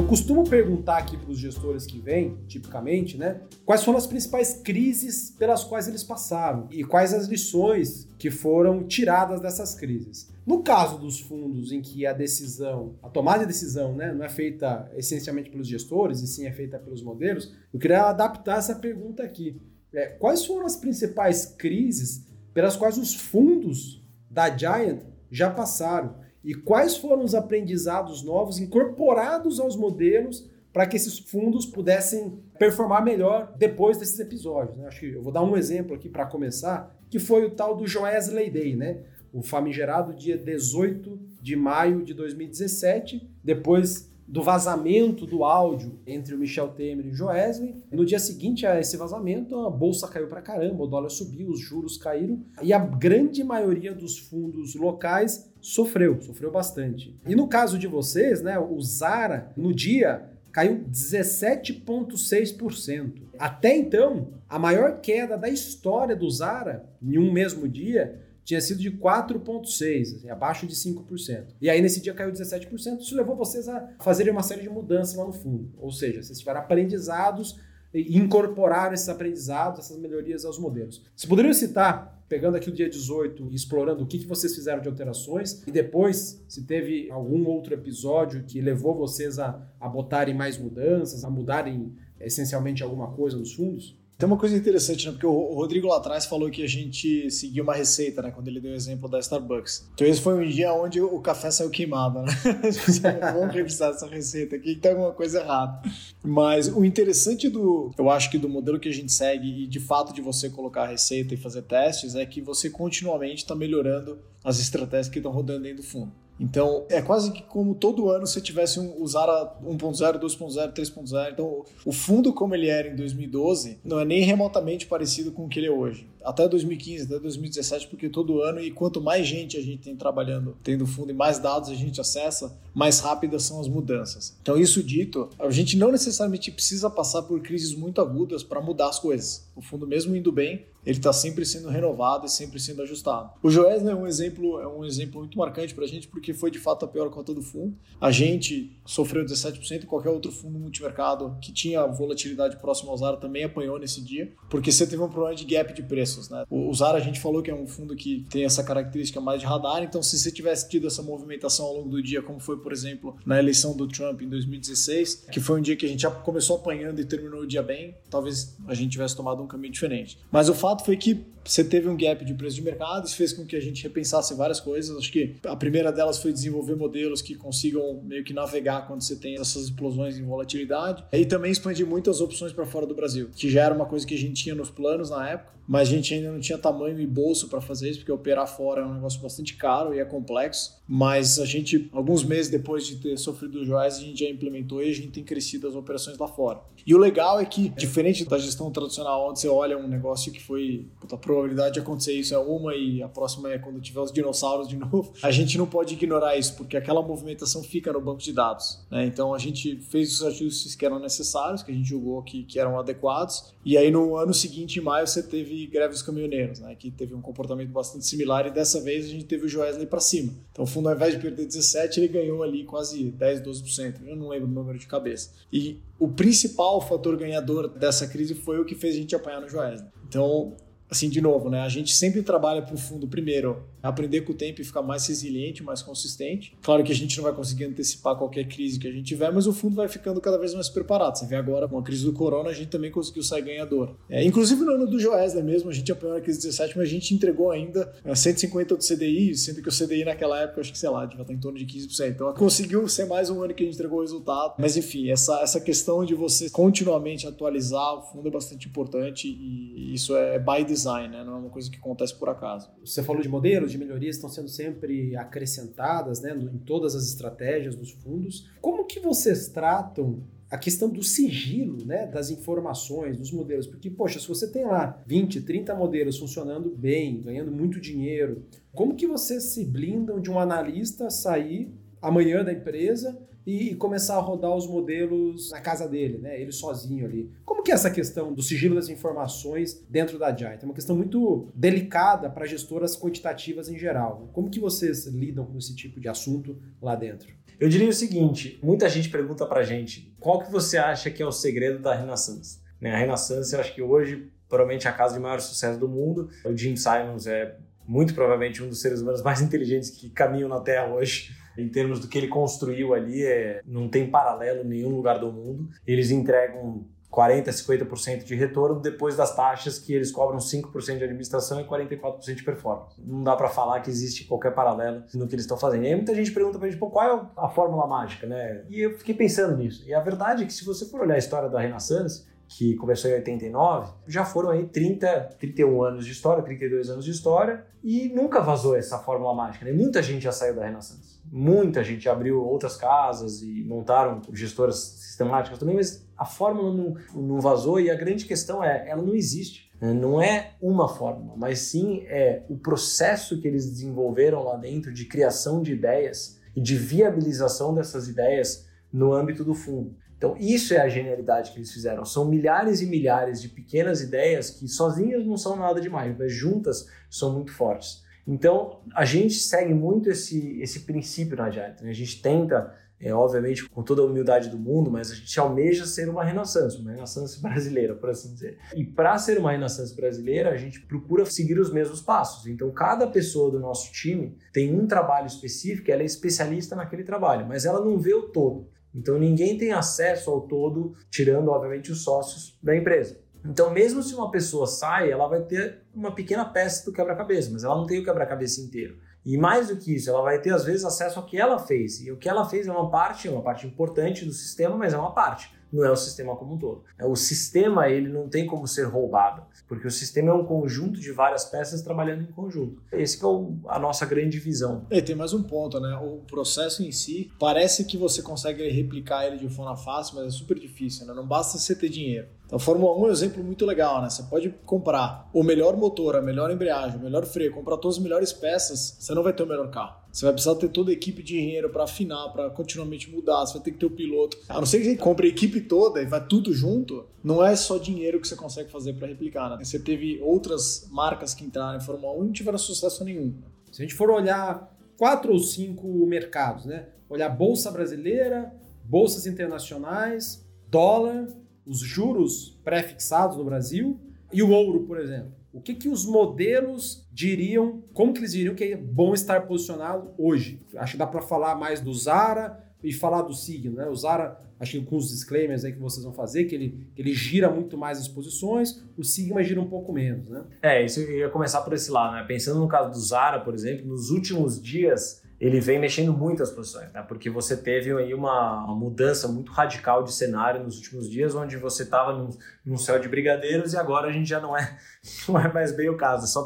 Eu costumo perguntar aqui para os gestores que vêm, tipicamente, né, quais foram as principais crises pelas quais eles passaram e quais as lições que foram tiradas dessas crises. No caso dos fundos em que a decisão, a tomada de decisão, né, não é feita essencialmente pelos gestores e sim é feita pelos modelos, eu queria adaptar essa pergunta aqui. É, quais foram as principais crises pelas quais os fundos da Giant já passaram? E quais foram os aprendizados novos incorporados aos modelos para que esses fundos pudessem performar melhor depois desses episódios. Né? Acho que eu vou dar um exemplo aqui para começar, que foi o tal do Joesley Day, né? O famigerado dia 18 de maio de 2017, depois do vazamento do áudio entre o Michel Temer e o Joesley. No dia seguinte a esse vazamento, a bolsa caiu para caramba, o dólar subiu, os juros caíram e a grande maioria dos fundos locais sofreu, sofreu bastante. E no caso de vocês, né, o Zara no dia caiu 17,6%. Até então, a maior queda da história do Zara em um mesmo dia tinha sido de 4,6%, assim, abaixo de 5%. E aí nesse dia caiu 17%, isso levou vocês a fazerem uma série de mudanças lá no fundo. Ou seja, vocês tiveram aprendizados e incorporaram esses aprendizados, essas melhorias aos modelos. Vocês poderiam citar, pegando aqui o dia 18 e explorando o que, que vocês fizeram de alterações, e depois, se teve algum outro episódio que levou vocês a, a botarem mais mudanças, a mudarem essencialmente alguma coisa nos fundos? Tem uma coisa interessante, né? Porque o Rodrigo lá atrás falou que a gente seguiu uma receita, né? Quando ele deu o exemplo da Starbucks. Então esse foi um dia onde o café saiu queimado, né? Vamos revisar essa receita aqui, que tem alguma coisa errada. Mas o interessante do, eu acho que do modelo que a gente segue e de fato de você colocar a receita e fazer testes é que você continuamente está melhorando as estratégias que estão rodando dentro do fundo. Então, é quase que como todo ano você tivesse um, usar 1.0, 2.0, 3.0. Então, o fundo como ele era em 2012 não é nem remotamente parecido com o que ele é hoje. Até 2015, até 2017, porque todo ano, e quanto mais gente a gente tem trabalhando, tendo fundo e mais dados a gente acessa, mais rápidas são as mudanças. Então, isso dito, a gente não necessariamente precisa passar por crises muito agudas para mudar as coisas. O fundo, mesmo indo bem, ele está sempre sendo renovado e sempre sendo ajustado. O Joesley é um exemplo, é um exemplo muito marcante para a gente, porque foi de fato a pior cota do fundo. A gente sofreu 17% e qualquer outro fundo multimercado que tinha volatilidade próxima ao Zara também apanhou nesse dia, porque você teve um problema de gap de preços. Né? O Zara a gente falou que é um fundo que tem essa característica mais de radar, então se você tivesse tido essa movimentação ao longo do dia, como foi, por exemplo, na eleição do Trump em 2016, que foi um dia que a gente já começou apanhando e terminou o dia bem, talvez a gente tivesse tomado um caminho diferente. Mas o fato foi que você teve um gap de preço de mercado, isso fez com que a gente repensasse várias coisas. Acho que a primeira delas foi desenvolver modelos que consigam meio que navegar quando você tem essas explosões em volatilidade. E também expandir muitas opções para fora do Brasil, que já era uma coisa que a gente tinha nos planos na época, mas a gente ainda não tinha tamanho e bolso para fazer isso, porque operar fora é um negócio bastante caro e é complexo. Mas a gente, alguns meses depois de ter sofrido o Joás, a gente já implementou e a gente tem crescido as operações lá fora. E o legal é que, diferente da gestão tradicional, onde você olha um negócio que foi puta, probabilidade de acontecer isso é uma e a próxima é quando tiver os dinossauros de novo. A gente não pode ignorar isso, porque aquela movimentação fica no banco de dados. Né? Então a gente fez os ajustes que eram necessários, que a gente julgou que, que eram adequados, e aí no ano seguinte, em maio, você teve greve dos caminhoneiros, né? que teve um comportamento bastante similar, e dessa vez a gente teve o Joesley para cima. Então o fundo, ao invés de perder 17, ele ganhou ali quase 10, 12%. Eu não lembro o número de cabeça. E o principal fator ganhador dessa crise foi o que fez a gente apanhar no Joesley. Então, assim, de novo, né? A gente sempre trabalha para o fundo primeiro aprender com o tempo e ficar mais resiliente, mais consistente. Claro que a gente não vai conseguir antecipar qualquer crise que a gente tiver, mas o fundo vai ficando cada vez mais preparado. Você vê agora, com a crise do corona, a gente também conseguiu sair ganhador. É, inclusive no ano do Joesley mesmo, a gente apanhou na crise 17, mas a gente entregou ainda 150 é, do CDI, sendo que o CDI naquela época, acho que sei lá, devia estar em torno de 15%. Então conseguiu ser mais um ano que a gente entregou o resultado. Mas enfim, essa, essa questão de você continuamente atualizar o fundo é bastante importante e isso é by design, né? Não é uma coisa que acontece por acaso. Você falou de modelos, de melhorias estão sendo sempre acrescentadas né, em todas as estratégias dos fundos. Como que vocês tratam a questão do sigilo né, das informações, dos modelos? Porque, poxa, se você tem lá 20, 30 modelos funcionando bem, ganhando muito dinheiro, como que vocês se blindam de um analista sair amanhã da empresa e começar a rodar os modelos na casa dele, né? Ele sozinho ali. Como que é essa questão do sigilo das informações dentro da Agile? É uma questão muito delicada para gestoras quantitativas em geral. Como que vocês lidam com esse tipo de assunto lá dentro? Eu diria o seguinte, muita gente pergunta pra gente, qual que você acha que é o segredo da Renaissance? Né? A Renaissance, eu acho que hoje, provavelmente a casa de maior sucesso do mundo. O Jim Simons é muito provavelmente um dos seres humanos mais inteligentes que caminham na Terra hoje em termos do que ele construiu ali, é, não tem paralelo em nenhum lugar do mundo. Eles entregam 40%, 50% de retorno depois das taxas que eles cobram 5% de administração e 44% de performance. Não dá para falar que existe qualquer paralelo no que eles estão fazendo. E aí muita gente pergunta para a gente, qual é a fórmula mágica, né? E eu fiquei pensando nisso. E a verdade é que se você for olhar a história da Renaissance, que começou em 89, já foram aí 30, 31 anos de história, 32 anos de história, e nunca vazou essa fórmula mágica. Né? Muita gente já saiu da Renaissance. Muita gente abriu outras casas e montaram gestoras sistemáticas também, mas a fórmula não, não vazou e a grande questão é, ela não existe. Né? Não é uma fórmula, mas sim é o processo que eles desenvolveram lá dentro de criação de ideias e de viabilização dessas ideias no âmbito do fundo. Então, isso é a genialidade que eles fizeram. São milhares e milhares de pequenas ideias que sozinhas não são nada demais, mas juntas são muito fortes. Então, a gente segue muito esse, esse princípio na Agile. A gente tenta, é, obviamente, com toda a humildade do mundo, mas a gente almeja ser uma renaissance, uma renaissance brasileira, por assim dizer. E para ser uma renaissance brasileira, a gente procura seguir os mesmos passos. Então, cada pessoa do nosso time tem um trabalho específico, ela é especialista naquele trabalho, mas ela não vê o todo. Então ninguém tem acesso ao todo, tirando, obviamente, os sócios da empresa. Então, mesmo se uma pessoa sai, ela vai ter uma pequena peça do quebra-cabeça, mas ela não tem o quebra-cabeça inteiro. E mais do que isso, ela vai ter, às vezes, acesso ao que ela fez. E o que ela fez é uma parte, é uma parte importante do sistema, mas é uma parte não é o sistema como um todo. O sistema ele não tem como ser roubado, porque o sistema é um conjunto de várias peças trabalhando em conjunto. Esse é o, a nossa grande visão. E tem mais um ponto, né? O processo em si parece que você consegue replicar ele de forma fácil, mas é super difícil, né? Não basta você ter dinheiro. Então, a Fórmula 1 é um exemplo muito legal, né? Você pode comprar o melhor motor, a melhor embreagem, o melhor freio, comprar todas as melhores peças, você não vai ter o melhor carro. Você vai precisar ter toda a equipe de engenheiro para afinar, para continuamente mudar, você vai ter que ter o piloto. A não ser que você compre a equipe toda e vai tudo junto, não é só dinheiro que você consegue fazer para replicar, né? Você teve outras marcas que entraram em Fórmula 1 e não tiveram sucesso nenhum. Se a gente for olhar quatro ou cinco mercados, né? Olhar bolsa brasileira, bolsas internacionais, dólar, os juros pré-fixados no Brasil e o ouro, por exemplo. O que, que os modelos diriam, como que eles diriam que é bom estar posicionado hoje? Acho que dá para falar mais do Zara e falar do Signo, né? O Zara, acho que com os disclaimers aí que vocês vão fazer, que ele, que ele gira muito mais as posições, o Sigma gira um pouco menos, né? É, isso eu ia começar por esse lado, né? Pensando no caso do Zara, por exemplo, nos últimos dias ele vem mexendo muito as posições, né? Porque você teve aí uma, uma, mudança muito radical de cenário nos últimos dias, onde você estava num, num, céu de brigadeiros e agora a gente já não é, não é mais bem o caso. Só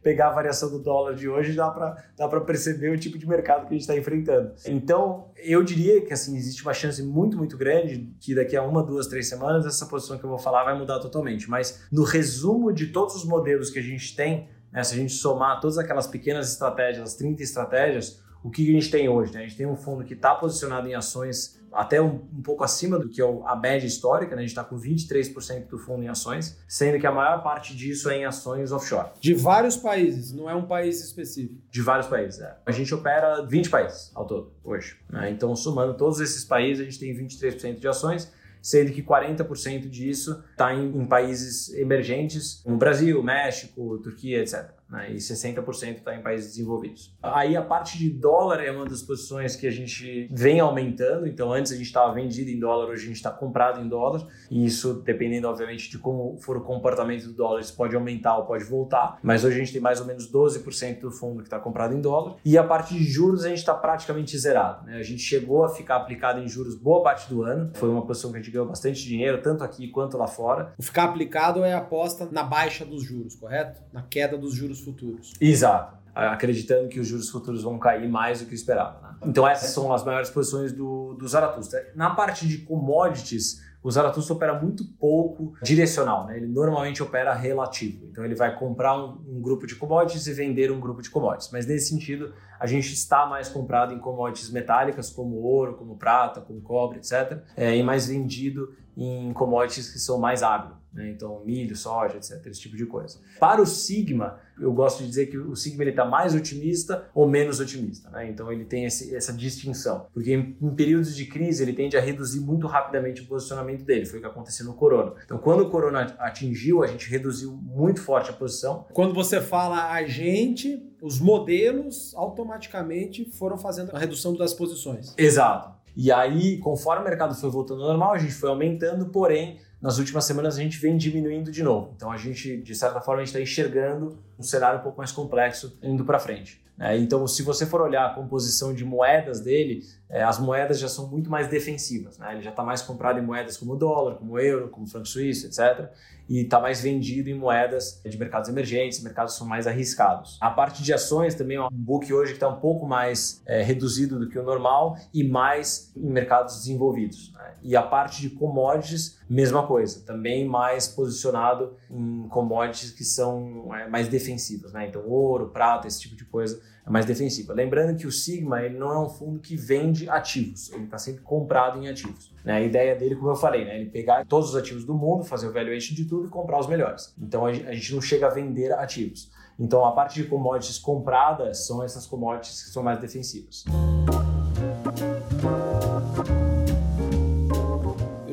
pegar a variação do dólar de hoje dá para dá perceber o tipo de mercado que a gente está enfrentando. Então, eu diria que assim existe uma chance muito, muito grande que daqui a uma, duas, três semanas essa posição que eu vou falar vai mudar totalmente. Mas no resumo de todos os modelos que a gente tem, né, se a gente somar todas aquelas pequenas estratégias, as 30 estratégias, o que a gente tem hoje? Né? A gente tem um fundo que está posicionado em ações até um, um, pouco acima do que é a média histórica, né? a gente está com 23% do fundo em ações, sendo que a maior parte disso é em ações offshore. De vários países, não é um país específico. De vários países, é. A gente opera 20 países ao todo, hoje. Né? Então, somando todos esses países, a gente tem 23% de ações, sendo que 40% disso está em, em países emergentes, como Brasil, México, Turquia, etc né, e 60% está em países desenvolvidos. Aí a parte de dólar é uma das posições que a gente vem aumentando, então antes a gente estava vendido em dólar, hoje a gente está comprado em dólar, e isso dependendo obviamente de como for o comportamento do dólar, isso pode aumentar ou pode voltar, mas hoje a gente tem mais ou menos 12% do fundo que está comprado em dólar, e a parte de juros a gente está praticamente zerado, né? a gente chegou a ficar aplicado em juros boa parte do ano, foi uma posição que a gente ganhou bastante dinheiro, tanto aqui quanto lá fora. O ficar aplicado é a aposta na baixa dos juros, correto? Na queda dos juros juros futuros. Exato. Acreditando que os juros futuros vão cair mais do que o esperado. Né? Então, essas são as maiores posições do, do Zaratustra. Na parte de commodities, o Zaratustra opera muito pouco direcional, né? ele normalmente opera relativo. Então ele vai comprar um, um, grupo de commodities e vender um grupo de commodities. Mas nesse sentido, a gente está mais comprado em commodities metálicas, como ouro, como prata, como cobre, etc. É, e mais vendido em commodities que são mais agro. Né? Então, milho, soja, etc., esse tipo de coisa. Para o Sigma, eu gosto de dizer que o Sigma está mais otimista ou menos otimista. Né? Então, ele tem esse, essa distinção. Porque em, em, períodos de crise, ele tende a reduzir muito rapidamente o posicionamento dele. Foi o que aconteceu no Corona. Então, quando o Corona atingiu, a gente reduziu muito forte a posição. Quando você fala a gente, os modelos automaticamente foram fazendo a redução das posições. Exato. E aí, conforme o mercado foi voltando ao normal, a gente foi aumentando, porém, nas últimas semanas a gente vem diminuindo de novo. Então a gente, de certa forma, está enxergando um cenário um pouco mais complexo indo para frente. Né? Então, se você for olhar a composição de moedas dele, é, as moedas já são muito mais defensivas. Né? Ele já está mais comprado em moedas como o dólar, como o euro, como o franco suíço, etc. E está mais vendido em moedas de mercados emergentes, mercados são mais arriscados. A parte de ações também é um book hoje que está um pouco mais é, reduzido do que o normal e mais em mercados desenvolvidos. Né? E a parte de commodities, mesma coisa, também mais posicionado em commodities que são é, mais defensivas. Né? Então, ouro, prata, esse tipo de coisa é mais defensiva. Lembrando que o Sigma ele não é um fundo que vende ativos, ele está sempre comprado em ativos. Né? A ideia dele, como eu falei, né? ele pegar todos os ativos do mundo, fazer o valuation de tudo e comprar os melhores. Então a gente não chega a vender ativos. Então a parte de commodities compradas são essas commodities que são mais defensivas.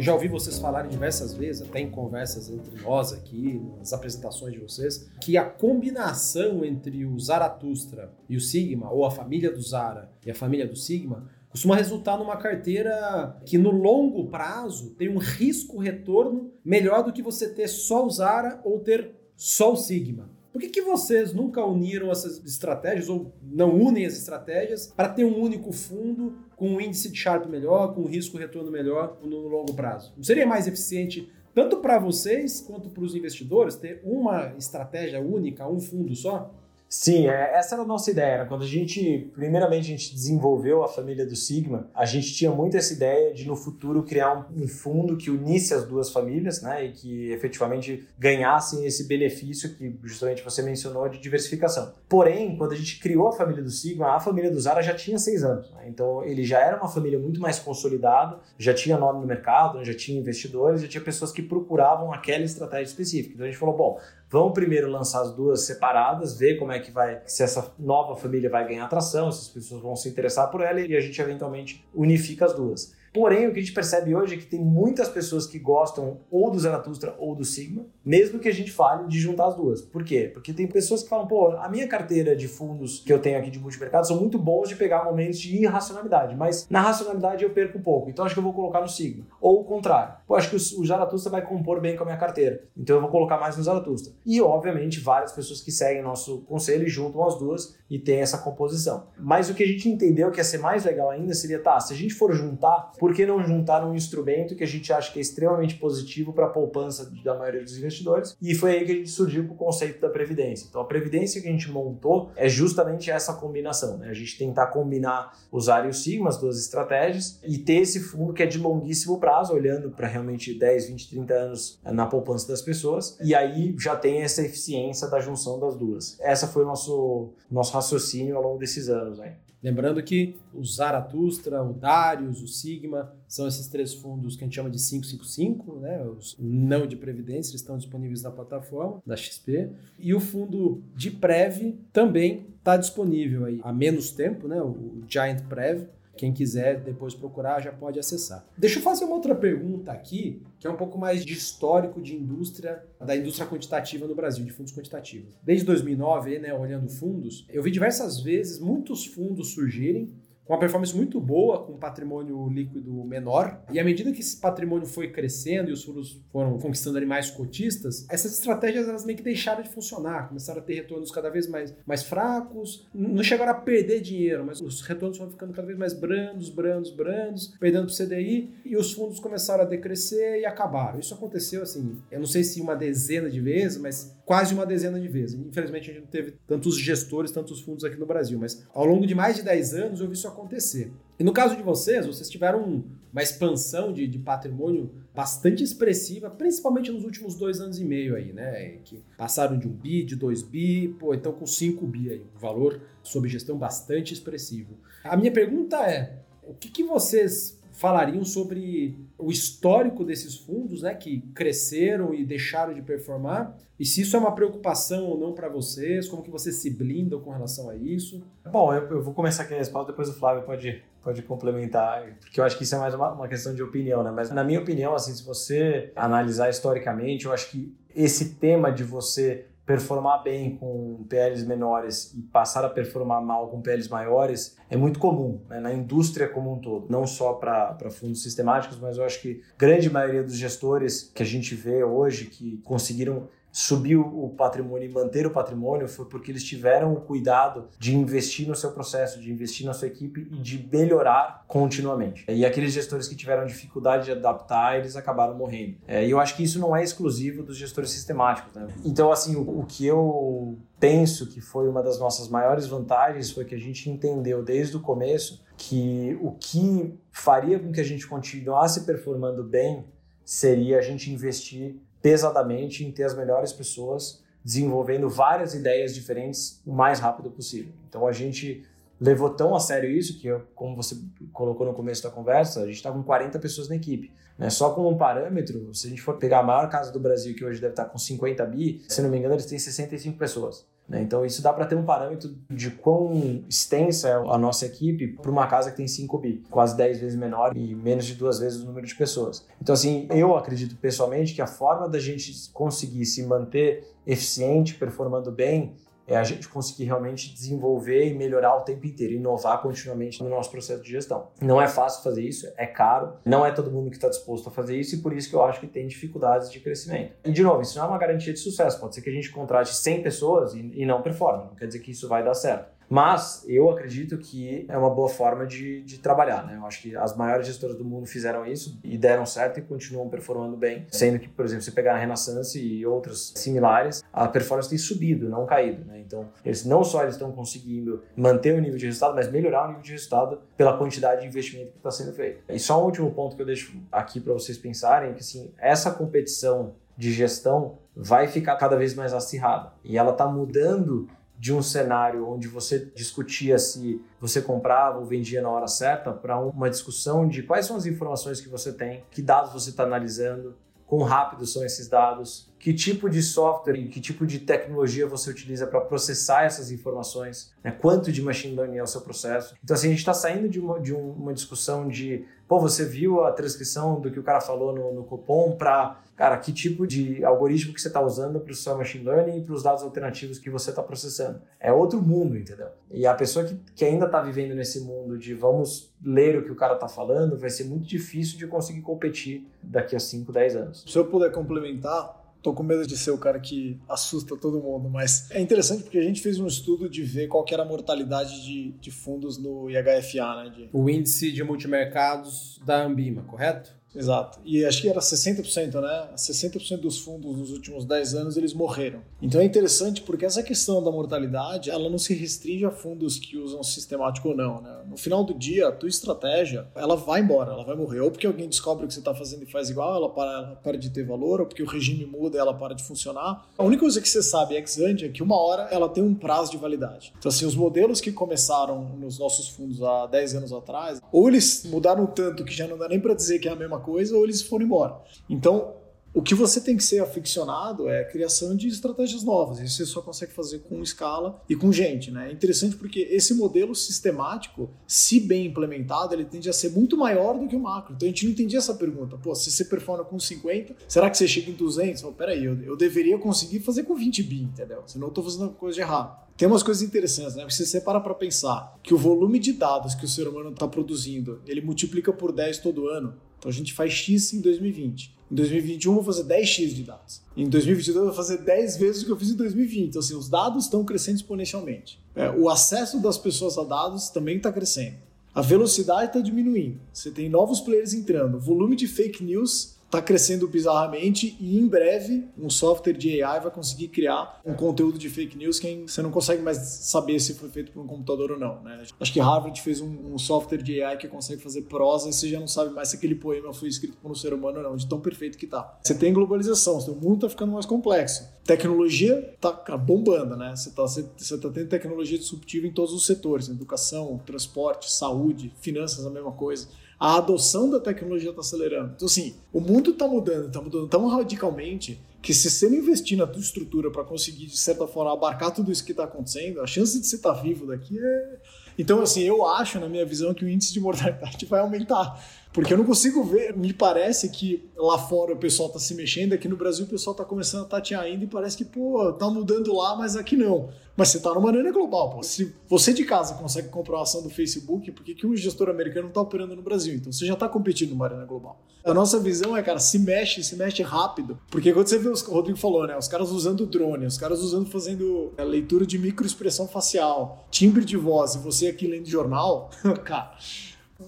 Já ouvi vocês falarem diversas vezes, até em conversas entre nós aqui, nas apresentações de vocês, que a combinação entre o Zaratustra e o Sigma, ou a família do Zara e a família do Sigma, costuma resultar numa carteira que no longo prazo tem um risco-retorno melhor do que você ter só o Zara ou ter só o Sigma. Por que, que vocês nunca uniram essas estratégias ou não unem as estratégias para ter um único fundo com um índice de Sharp melhor, com um risco-retorno melhor no longo prazo? Não seria mais eficiente tanto para vocês quanto para os investidores ter uma estratégia única, um fundo só? Sim, é, essa era a nossa ideia. Quando a gente, primeiramente, a gente desenvolveu a família do Sigma, a gente tinha muito essa ideia de no futuro criar um, um fundo que unisse as duas famílias, né, e que efetivamente ganhassem esse benefício que justamente você mencionou de diversificação. Porém, quando a gente criou a família do Sigma, a família do Zara já tinha seis anos, né? então ele já era uma família muito mais consolidada, já tinha nome no mercado, já tinha investidores, já tinha pessoas que procuravam aquela estratégia específica. Então a gente falou, bom, Vamos primeiro lançar as duas separadas, ver como é que vai, se essa nova família vai ganhar atração, se as pessoas vão se interessar por ela e a gente eventualmente unifica as duas. Porém, o que a gente percebe hoje é que tem muitas pessoas que gostam ou do Zaratustra ou do Sigma, mesmo que a gente fale de juntar as duas. Por quê? Porque tem pessoas que falam, pô, a minha carteira de fundos que eu tenho aqui de multimercado são muito bons de pegar momentos de irracionalidade, mas na racionalidade eu perco um pouco, então acho que eu vou colocar no Sigma. Ou o contrário, pô, acho que o Zaratustra vai compor bem com a minha carteira, então eu vou colocar mais no Zaratustra. E, obviamente, várias pessoas que seguem nosso conselho e juntam as duas e tem essa composição. Mas o que a gente entendeu que ia ser mais legal ainda seria, tá, se a gente for juntar, por que não juntar um instrumento que a gente acha que é extremamente positivo para a poupança da maioria dos investidores? E foi aí que a gente surgiu com o conceito da previdência. Então, a previdência que a gente montou é justamente essa combinação, né? A gente tentar combinar usar o Sigma, as duas estratégias, e ter esse fundo que é de longuíssimo prazo, olhando para realmente 10, 20, 30 anos na poupança das pessoas, e aí já tem essa eficiência da junção das duas. Essa foi o nosso, nosso raciocínio ao longo desses anos. Né? Lembrando que o Zaratustra, o Darius, o Sigma são esses três fundos que a gente chama de 555, né? Os não de previdência, estão disponíveis na plataforma da XP. E o fundo de Prev também está disponível aí há menos tempo, né? O Giant Prev quem quiser depois procurar já pode acessar. Deixa eu fazer uma outra pergunta aqui, que é um pouco mais de histórico de indústria, da indústria quantitativa no Brasil, de fundos quantitativos. Desde 2009, né, olhando fundos, eu vi diversas vezes muitos fundos surgirem com uma performance muito boa, com um patrimônio líquido menor. E à medida que esse patrimônio foi crescendo e os fundos foram conquistando ali mais cotistas, essas estratégias elas meio que deixaram de funcionar, começaram a ter retornos cada vez mais, mais fracos, não chegaram a perder dinheiro, mas os retornos foram ficando cada vez mais brandos, brandos, brandos, perdendo para o CDI, e os fundos começaram a decrescer e acabaram. Isso aconteceu assim, eu não sei se uma dezena de vezes, mas quase uma dezena de vezes. Infelizmente a gente não teve tantos gestores, tantos fundos aqui no Brasil, mas ao longo de mais de 10 anos eu vi isso acontecer. E no caso de vocês, vocês tiveram uma expansão de, de, patrimônio bastante expressiva, principalmente nos últimos dois anos e meio aí, né? Que passaram de um bi, de dois bi, pô, então com cinco bi aí, um valor sob gestão bastante expressivo. A minha pergunta é, o que, que vocês falariam sobre o histórico desses fundos, né, que cresceram e deixaram de performar, e se isso é uma preocupação ou não para vocês, como que vocês se blindam com relação a isso? Bom, eu, eu vou começar aqui a resposta, depois o Flávio pode, pode complementar, porque eu acho que isso é mais uma, uma questão de opinião, né? Mas na minha opinião, assim, se você analisar historicamente, eu acho que esse tema de você performar bem com PLs menores e passar a performar mal com PLs maiores é muito comum né, na indústria como um todo, não só para fundos sistemáticos, mas eu acho que grande maioria dos gestores que a gente vê hoje que conseguiram subir o patrimônio e manter o patrimônio foi porque eles tiveram o cuidado de investir no seu processo, de investir na sua equipe e de melhorar continuamente. E aqueles gestores que tiveram dificuldade de adaptar, eles acabaram morrendo. É, e eu acho que isso não é exclusivo dos gestores sistemáticos. Né? Então, assim, o que eu penso que foi uma das nossas maiores vantagens foi que a gente entendeu desde o começo que o que faria com que a gente continuasse performando bem seria a gente investir pesadamente em ter as melhores pessoas desenvolvendo várias ideias diferentes o mais rápido possível. Então a gente levou tão a sério isso que, como você colocou no começo da conversa, a gente está com 40 pessoas na equipe. Né? Só como um parâmetro, se a gente for pegar a maior casa do Brasil, que hoje deve estar com 50 bi, se não me engano, eles têm 65 pessoas. Né? Então, isso dá para ter um parâmetro de quão extensa é a nossa equipe para uma casa que tem 5 bi, quase 10 vezes menor e menos de duas vezes o número de pessoas. Então, assim, eu acredito pessoalmente que a forma da gente conseguir se manter eficiente, performando bem, é a gente conseguir realmente desenvolver e melhorar o tempo inteiro, inovar continuamente no nosso processo de gestão. Não é fácil fazer isso, é caro, não é todo mundo que está disposto a fazer isso e por isso que eu acho que tem dificuldades de crescimento. E de novo, isso não é uma garantia de sucesso, pode ser que a gente contrate 100 pessoas e, não performe, não quer dizer que isso vai dar certo. Mas eu acredito que é uma boa forma de, de trabalhar. Né? Eu acho que as maiores gestoras do mundo fizeram isso e deram certo e continuam performando bem. Sendo que, por exemplo, se pegar a Renaissance e outros similares, a performance tem subido, não caído. Né? Então, eles não só eles estão conseguindo manter o nível de resultado, mas melhorar o nível de resultado pela quantidade de investimento que está sendo feito. E só um último ponto que eu deixo aqui para vocês pensarem é que assim, essa competição de gestão vai ficar cada vez mais acirrada e ela está mudando de um cenário onde você discutia se você comprava ou vendia na hora certa para uma discussão de quais são as informações que você tem, que dados você está analisando, quão rápidos são esses dados, que tipo de software e que tipo de tecnologia você utiliza para processar essas informações, né? quanto de machine learning é o seu processo. Então, assim, a gente está saindo de uma, de uma discussão de, pô, você viu a transcrição do que o cara falou no, no Copom para, cara, que tipo de algoritmo que você está usando para o seu machine learning e para os dados alternativos que você está processando. É outro mundo, entendeu? E a pessoa que, que ainda está vivendo nesse mundo de vamos ler o que o cara está falando, vai ser muito difícil de conseguir competir daqui a 5, 10 anos. Se eu puder complementar, tô com medo de ser o cara que assusta todo mundo, mas é interessante porque a gente fez um estudo de ver qual que era a mortalidade de, de fundos no IHFA, né? De... O índice de multimercados da Ambima, correto? Exato. E acho que era 60%, né? 60% dos fundos nos últimos 10 anos eles morreram. Então é interessante porque essa questão da mortalidade, ela não se restringe a fundos que usam sistemático ou não, né? No final do dia, a tua estratégia, ela vai embora, ela vai morrer. Ou porque alguém descobre o que você está fazendo e faz igual, ela, para, ela para de ter valor, ou porque o regime muda e ela para de funcionar. A única coisa que você sabe ex ante é que uma hora ela tem um prazo de validade. Então assim, os modelos que começaram nos nossos fundos há 10 anos atrás, ou eles mudaram tanto que já não dá nem para dizer que é a mesma coisa ou eles foram embora. Então, o que você tem que ser aficionado é a criação de estratégias novas. Isso você só consegue fazer com escala e com gente. Né? É interessante porque esse modelo sistemático, se bem implementado, ele tende a ser muito maior do que o macro. Então a gente não entendia essa pergunta. Pô, se você performa com 50, será que você chega em 200? Oh, peraí, eu, eu deveria conseguir fazer com 20 bi, entendeu? Senão eu estou fazendo coisa de errado. Tem umas coisas interessantes, né? Se você para para pensar que o volume de dados que o ser humano está produzindo, ele multiplica por 10 todo ano. Então a gente faz X em 2020. Em 2021 eu vou fazer 10x de dados. Em 2022 eu vou fazer 10 vezes o que eu fiz em 2020. Então, assim, os dados estão crescendo exponencialmente. É, o acesso das pessoas a dados também está crescendo. A velocidade está diminuindo. Você tem novos players entrando. O volume de fake news está crescendo bizarramente e em breve um software de AI vai conseguir criar um conteúdo de fake news que você não consegue mais saber se foi feito por um computador ou não. Né? Acho que Harvard fez um, um, software de AI que consegue fazer prosa e você já não sabe mais se aquele poema foi escrito por um ser humano ou não, de tão perfeito que tá. Você tem globalização, o mundo está ficando mais complexo. Tecnologia está bombando, né? Você está você, tá tendo tecnologia disruptiva em todos os setores, educação, transporte, saúde, finanças, a mesma coisa a adoção da tecnologia está acelerando. Então, assim, o mundo está mudando, está mudando tão radicalmente que se você não investir na tua estrutura para conseguir, de certa forma, abarcar tudo isso que está acontecendo, a chance de você estar tá vivo daqui é. Então, assim, eu acho, na minha visão, que o índice de mortalidade vai aumentar. Porque eu não consigo ver, me parece que lá fora o pessoal está se mexendo, aqui no Brasil o pessoal está começando a tatear ainda e parece que, pô, tá mudando lá, mas aqui não. Mas você está numa arena global, pô. Se você de casa consegue comprar uma ação do Facebook, por que, que um gestor americano está operando no Brasil? Então você já está competindo numa arena global. A nossa visão é, cara, se mexe, se mexe rápido. Porque quando você vê, os, o Rodrigo falou, né? Os caras usando drone, os caras usando, fazendo é, leitura de microexpressão facial, timbre de voz, e você aqui lendo jornal, cara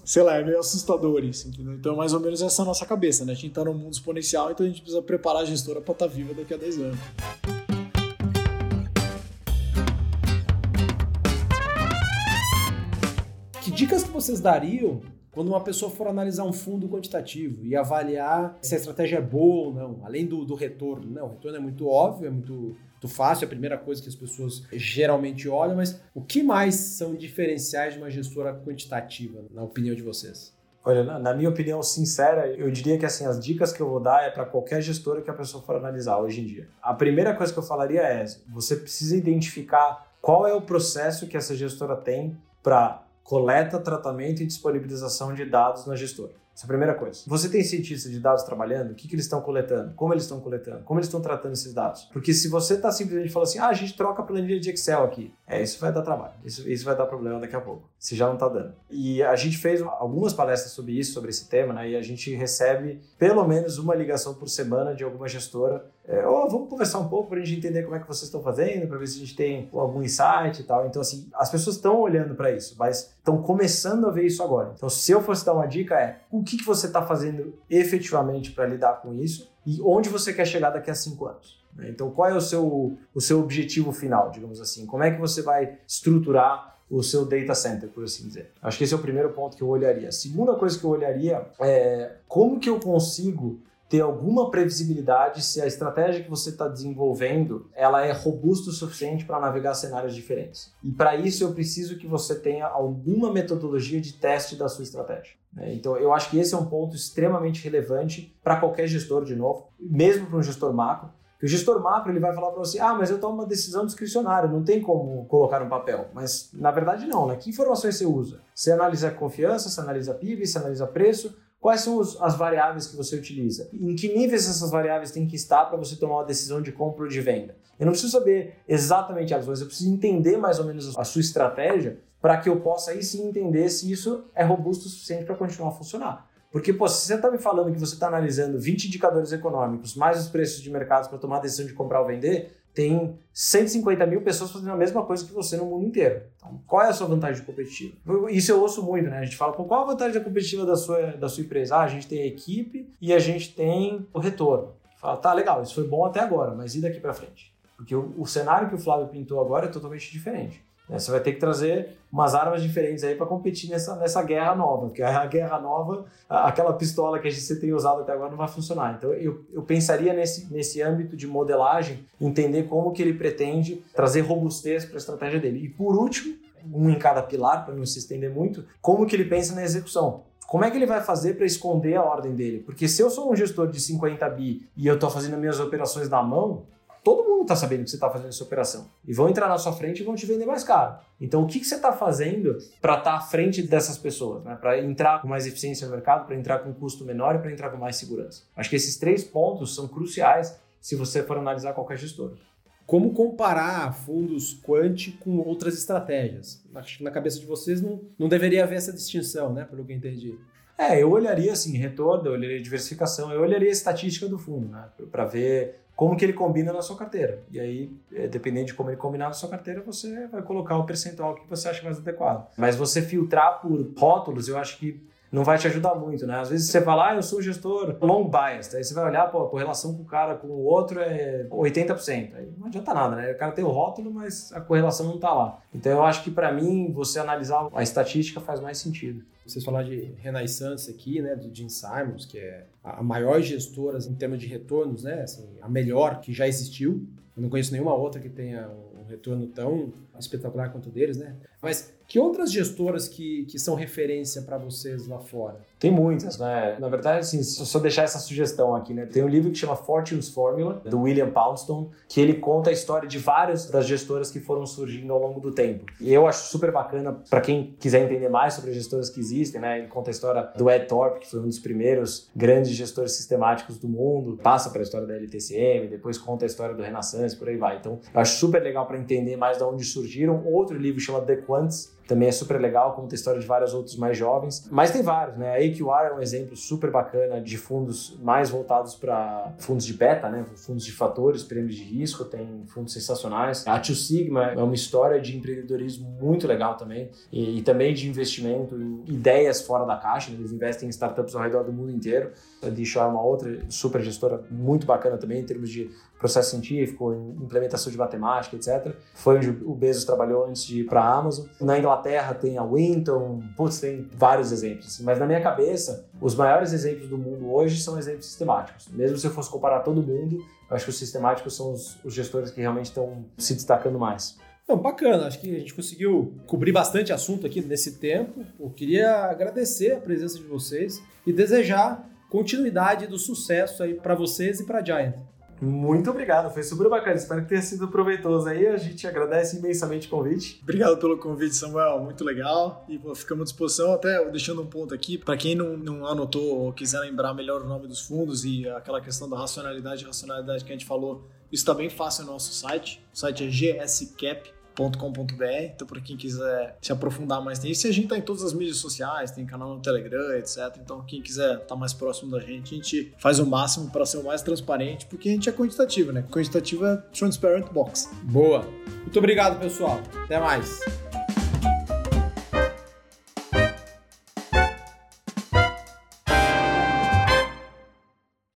sei lá, é meio assustador isso, entendeu? Então, mais ou menos essa é nossa cabeça, né? A gente tá num mundo exponencial, então a gente precisa preparar a gestora para estar tá viva daqui a 10 anos. Que dicas que vocês dariam quando uma pessoa for analisar um fundo quantitativo e avaliar se a estratégia é boa ou não, além do, do retorno? Não, o retorno é muito óbvio, é muito muito fácil, é a primeira coisa que as pessoas geralmente olham, mas o que mais são diferenciais de uma gestora quantitativa, na opinião de vocês? Olha, na minha opinião sincera, eu diria que assim as dicas que eu vou dar é para qualquer gestora que a pessoa for analisar hoje em dia. A primeira coisa que eu falaria é: você precisa identificar qual é o processo que essa gestora tem para coleta, tratamento e disponibilização de dados na gestora. Essa é a primeira coisa. Você tem cientistas de dados trabalhando? O que, que eles estão coletando? Como eles estão coletando? Como eles estão tratando esses dados? Porque se você está simplesmente falando assim, ah, a gente troca a planilha de Excel aqui, é, isso vai dar trabalho. Isso, isso vai dar problema daqui a pouco, se já não está dando. E a gente fez algumas palestras sobre isso, sobre esse tema, né? E a gente recebe pelo menos uma ligação por semana de alguma gestora. É, oh, vamos conversar um pouco para a gente entender como é que vocês estão fazendo, para ver se a gente tem algum insight e tal. Então, assim, as pessoas estão olhando para isso, mas estão começando a ver isso agora. Então, se eu fosse dar uma dica, é o que, que você está fazendo efetivamente para lidar com isso e onde você quer chegar daqui a cinco anos. Né? Então, qual é o seu, o seu objetivo final, digamos assim? Como é que você vai estruturar o seu data center, por assim dizer? Acho que esse é o primeiro ponto que eu olharia. A segunda coisa que eu olharia é como que eu consigo ter alguma previsibilidade se a estratégia que você está desenvolvendo ela é robusta o suficiente para navegar cenários diferentes. E para isso eu preciso que você tenha alguma metodologia de teste da sua estratégia. Né? Então eu acho que esse é um ponto extremamente relevante para qualquer gestor de novo, mesmo para um gestor macro. Que o gestor macro ele vai falar para você, ah, mas eu tomo uma decisão discricionária, não tem como colocar no papel. Mas na verdade não, né? Que informações você usa? Você analisa confiança, você analisa PIB, você analisa preço, Quais são os, as variáveis que você utiliza? Em que níveis essas variáveis têm que estar para você tomar uma decisão de compra ou de venda? Eu não preciso saber exatamente elas, mas eu preciso entender mais ou menos a sua estratégia para que eu possa aí sim entender se isso é robusto o suficiente para continuar a funcionar. Porque, pô, se você está me falando que você está analisando 20 indicadores econômicos, mais os preços de mercado para tomar a decisão de comprar ou vender, tem 150 mil pessoas fazendo a mesma coisa que você no mundo inteiro. Então, qual é a sua vantagem competitiva? Isso eu ouço muito, né? A gente fala, qual a vantagem competitiva da sua, da sua empresa? Ah, a gente tem a equipe e a gente tem o retorno. Fala, tá, legal, isso foi bom até agora, mas e daqui para frente? Porque o, o cenário que o Flávio pintou agora é totalmente diferente. Né? Você vai ter que trazer umas armas diferentes aí para competir nessa, nessa guerra nova, porque a guerra nova, aquela pistola que a gente tem usado até agora não vai funcionar. Então eu, eu pensaria nesse, nesse âmbito de modelagem, entender como que ele pretende trazer robustez para a estratégia dele. E por último, um em cada pilar, para não se estender muito, como que ele pensa na execução. Como é que ele vai fazer para esconder a ordem dele? Porque se eu sou um gestor de 50 bi e eu estou fazendo minhas operações na mão, todo mundo está sabendo que você está fazendo essa operação. E vão entrar na sua frente e vão te vender mais caro. Então, o que, que você está fazendo para estar tá à frente dessas pessoas? Né? Para entrar com mais eficiência no mercado, para entrar com um custo menor e para entrar com mais segurança. Acho que esses três pontos são cruciais se você for analisar qualquer gestor. Como comparar fundos quant com outras estratégias? Acho que na cabeça de vocês não, não deveria haver essa distinção, né? Pelo que eu entendi. É, eu olharia assim, retorno, eu olharia diversificação, eu olharia a estatística do fundo, né? Para ver como que ele combina na sua carteira. E aí, é, dependendo de como ele combinar na sua carteira, você vai colocar o percentual que você acha mais adequado. Mas você filtrar por rótulos, eu acho que não vai te ajudar muito, né? Às vezes você fala, ah, eu sou gestor long biased, aí você vai olhar, pô, a correlação com o cara com o outro é 80%. Aí não adianta nada, né? O cara tem o rótulo, mas a correlação não tá lá. Então eu acho que para mim, você analisar a estatística faz mais sentido. Vocês falaram de Renaissance aqui, né, do Jim Simons, que é a maior gestora em termos de retornos, né, assim, a melhor que já existiu. Eu não conheço nenhuma outra que tenha um retorno tão espetacular quanto o deles, né? Mas Que outras gestoras que, que são referência para vocês lá fora? Tem muitas, né? Na verdade, assim, só deixar essa sugestão aqui, né? Tem um livro que chama Fortune's Formula, do William Poundstone, que ele conta a história de várias das gestoras que foram surgindo ao longo do tempo. E eu acho super bacana para quem quiser entender mais sobre as gestoras que existem, né? Ele conta a história do Ed Thorpe, que foi um dos primeiros grandes gestores sistemáticos do mundo, passa pela história da LTCM, depois conta a história do Renaissance, por aí vai. Então, eu acho super legal para entender mais de onde surgiram. Outro livro chama The Quants, também é super legal, conta a história de vários outros mais jovens. Mas tem vários, né? A AQR é um exemplo super bacana de fundos mais voltados para fundos de beta, né? Fundos de fatores, prêmios de risco, tem fundos sensacionais. A Two Sigma é uma história de empreendedorismo muito legal também e, e também de investimento em ideias fora da caixa. Né? Eles investem em startups ao redor do mundo inteiro. A Disho é uma outra super gestora muito bacana também em termos de processo científico, implementação de matemática, etc. Foi onde o Bezos trabalhou antes de ir para a Amazon. Na Inglaterra tem a Winton, putz, tem vários exemplos. Mas na minha cabeça, os maiores exemplos do mundo hoje são exemplos sistemáticos. Mesmo se eu fosse comparar todo mundo, eu acho que os sistemáticos são os, os gestores que realmente estão se destacando mais. Não, bacana, acho que a gente conseguiu cobrir bastante assunto aqui nesse tempo. Eu queria agradecer a presença de vocês e desejar continuidade do sucesso aí para vocês e para a Giant. Muito obrigado, foi super bacana. Espero que tenha sido proveitoso aí. A gente agradece imensamente o convite. Obrigado pelo convite, Samuel. Muito legal. E pô, ficamos à disposição. Até deixando um ponto aqui, para quem não, não anotou ou quiser lembrar melhor o nome dos fundos e aquela questão da racionalidade e racionalidade que a gente falou, isso está bem fácil no nosso site. O site é gscap Então, para quem quiser se aprofundar mais nisso, a gente tá em todas as mídias sociais, tem canal no Telegram, etc. Então, quem quiser estar tá mais próximo da gente, a gente faz o máximo para ser o mais transparente, porque a gente é quantitativo, né? Quantitativo é Transparent Box. Boa. Muito obrigado, pessoal. Até mais.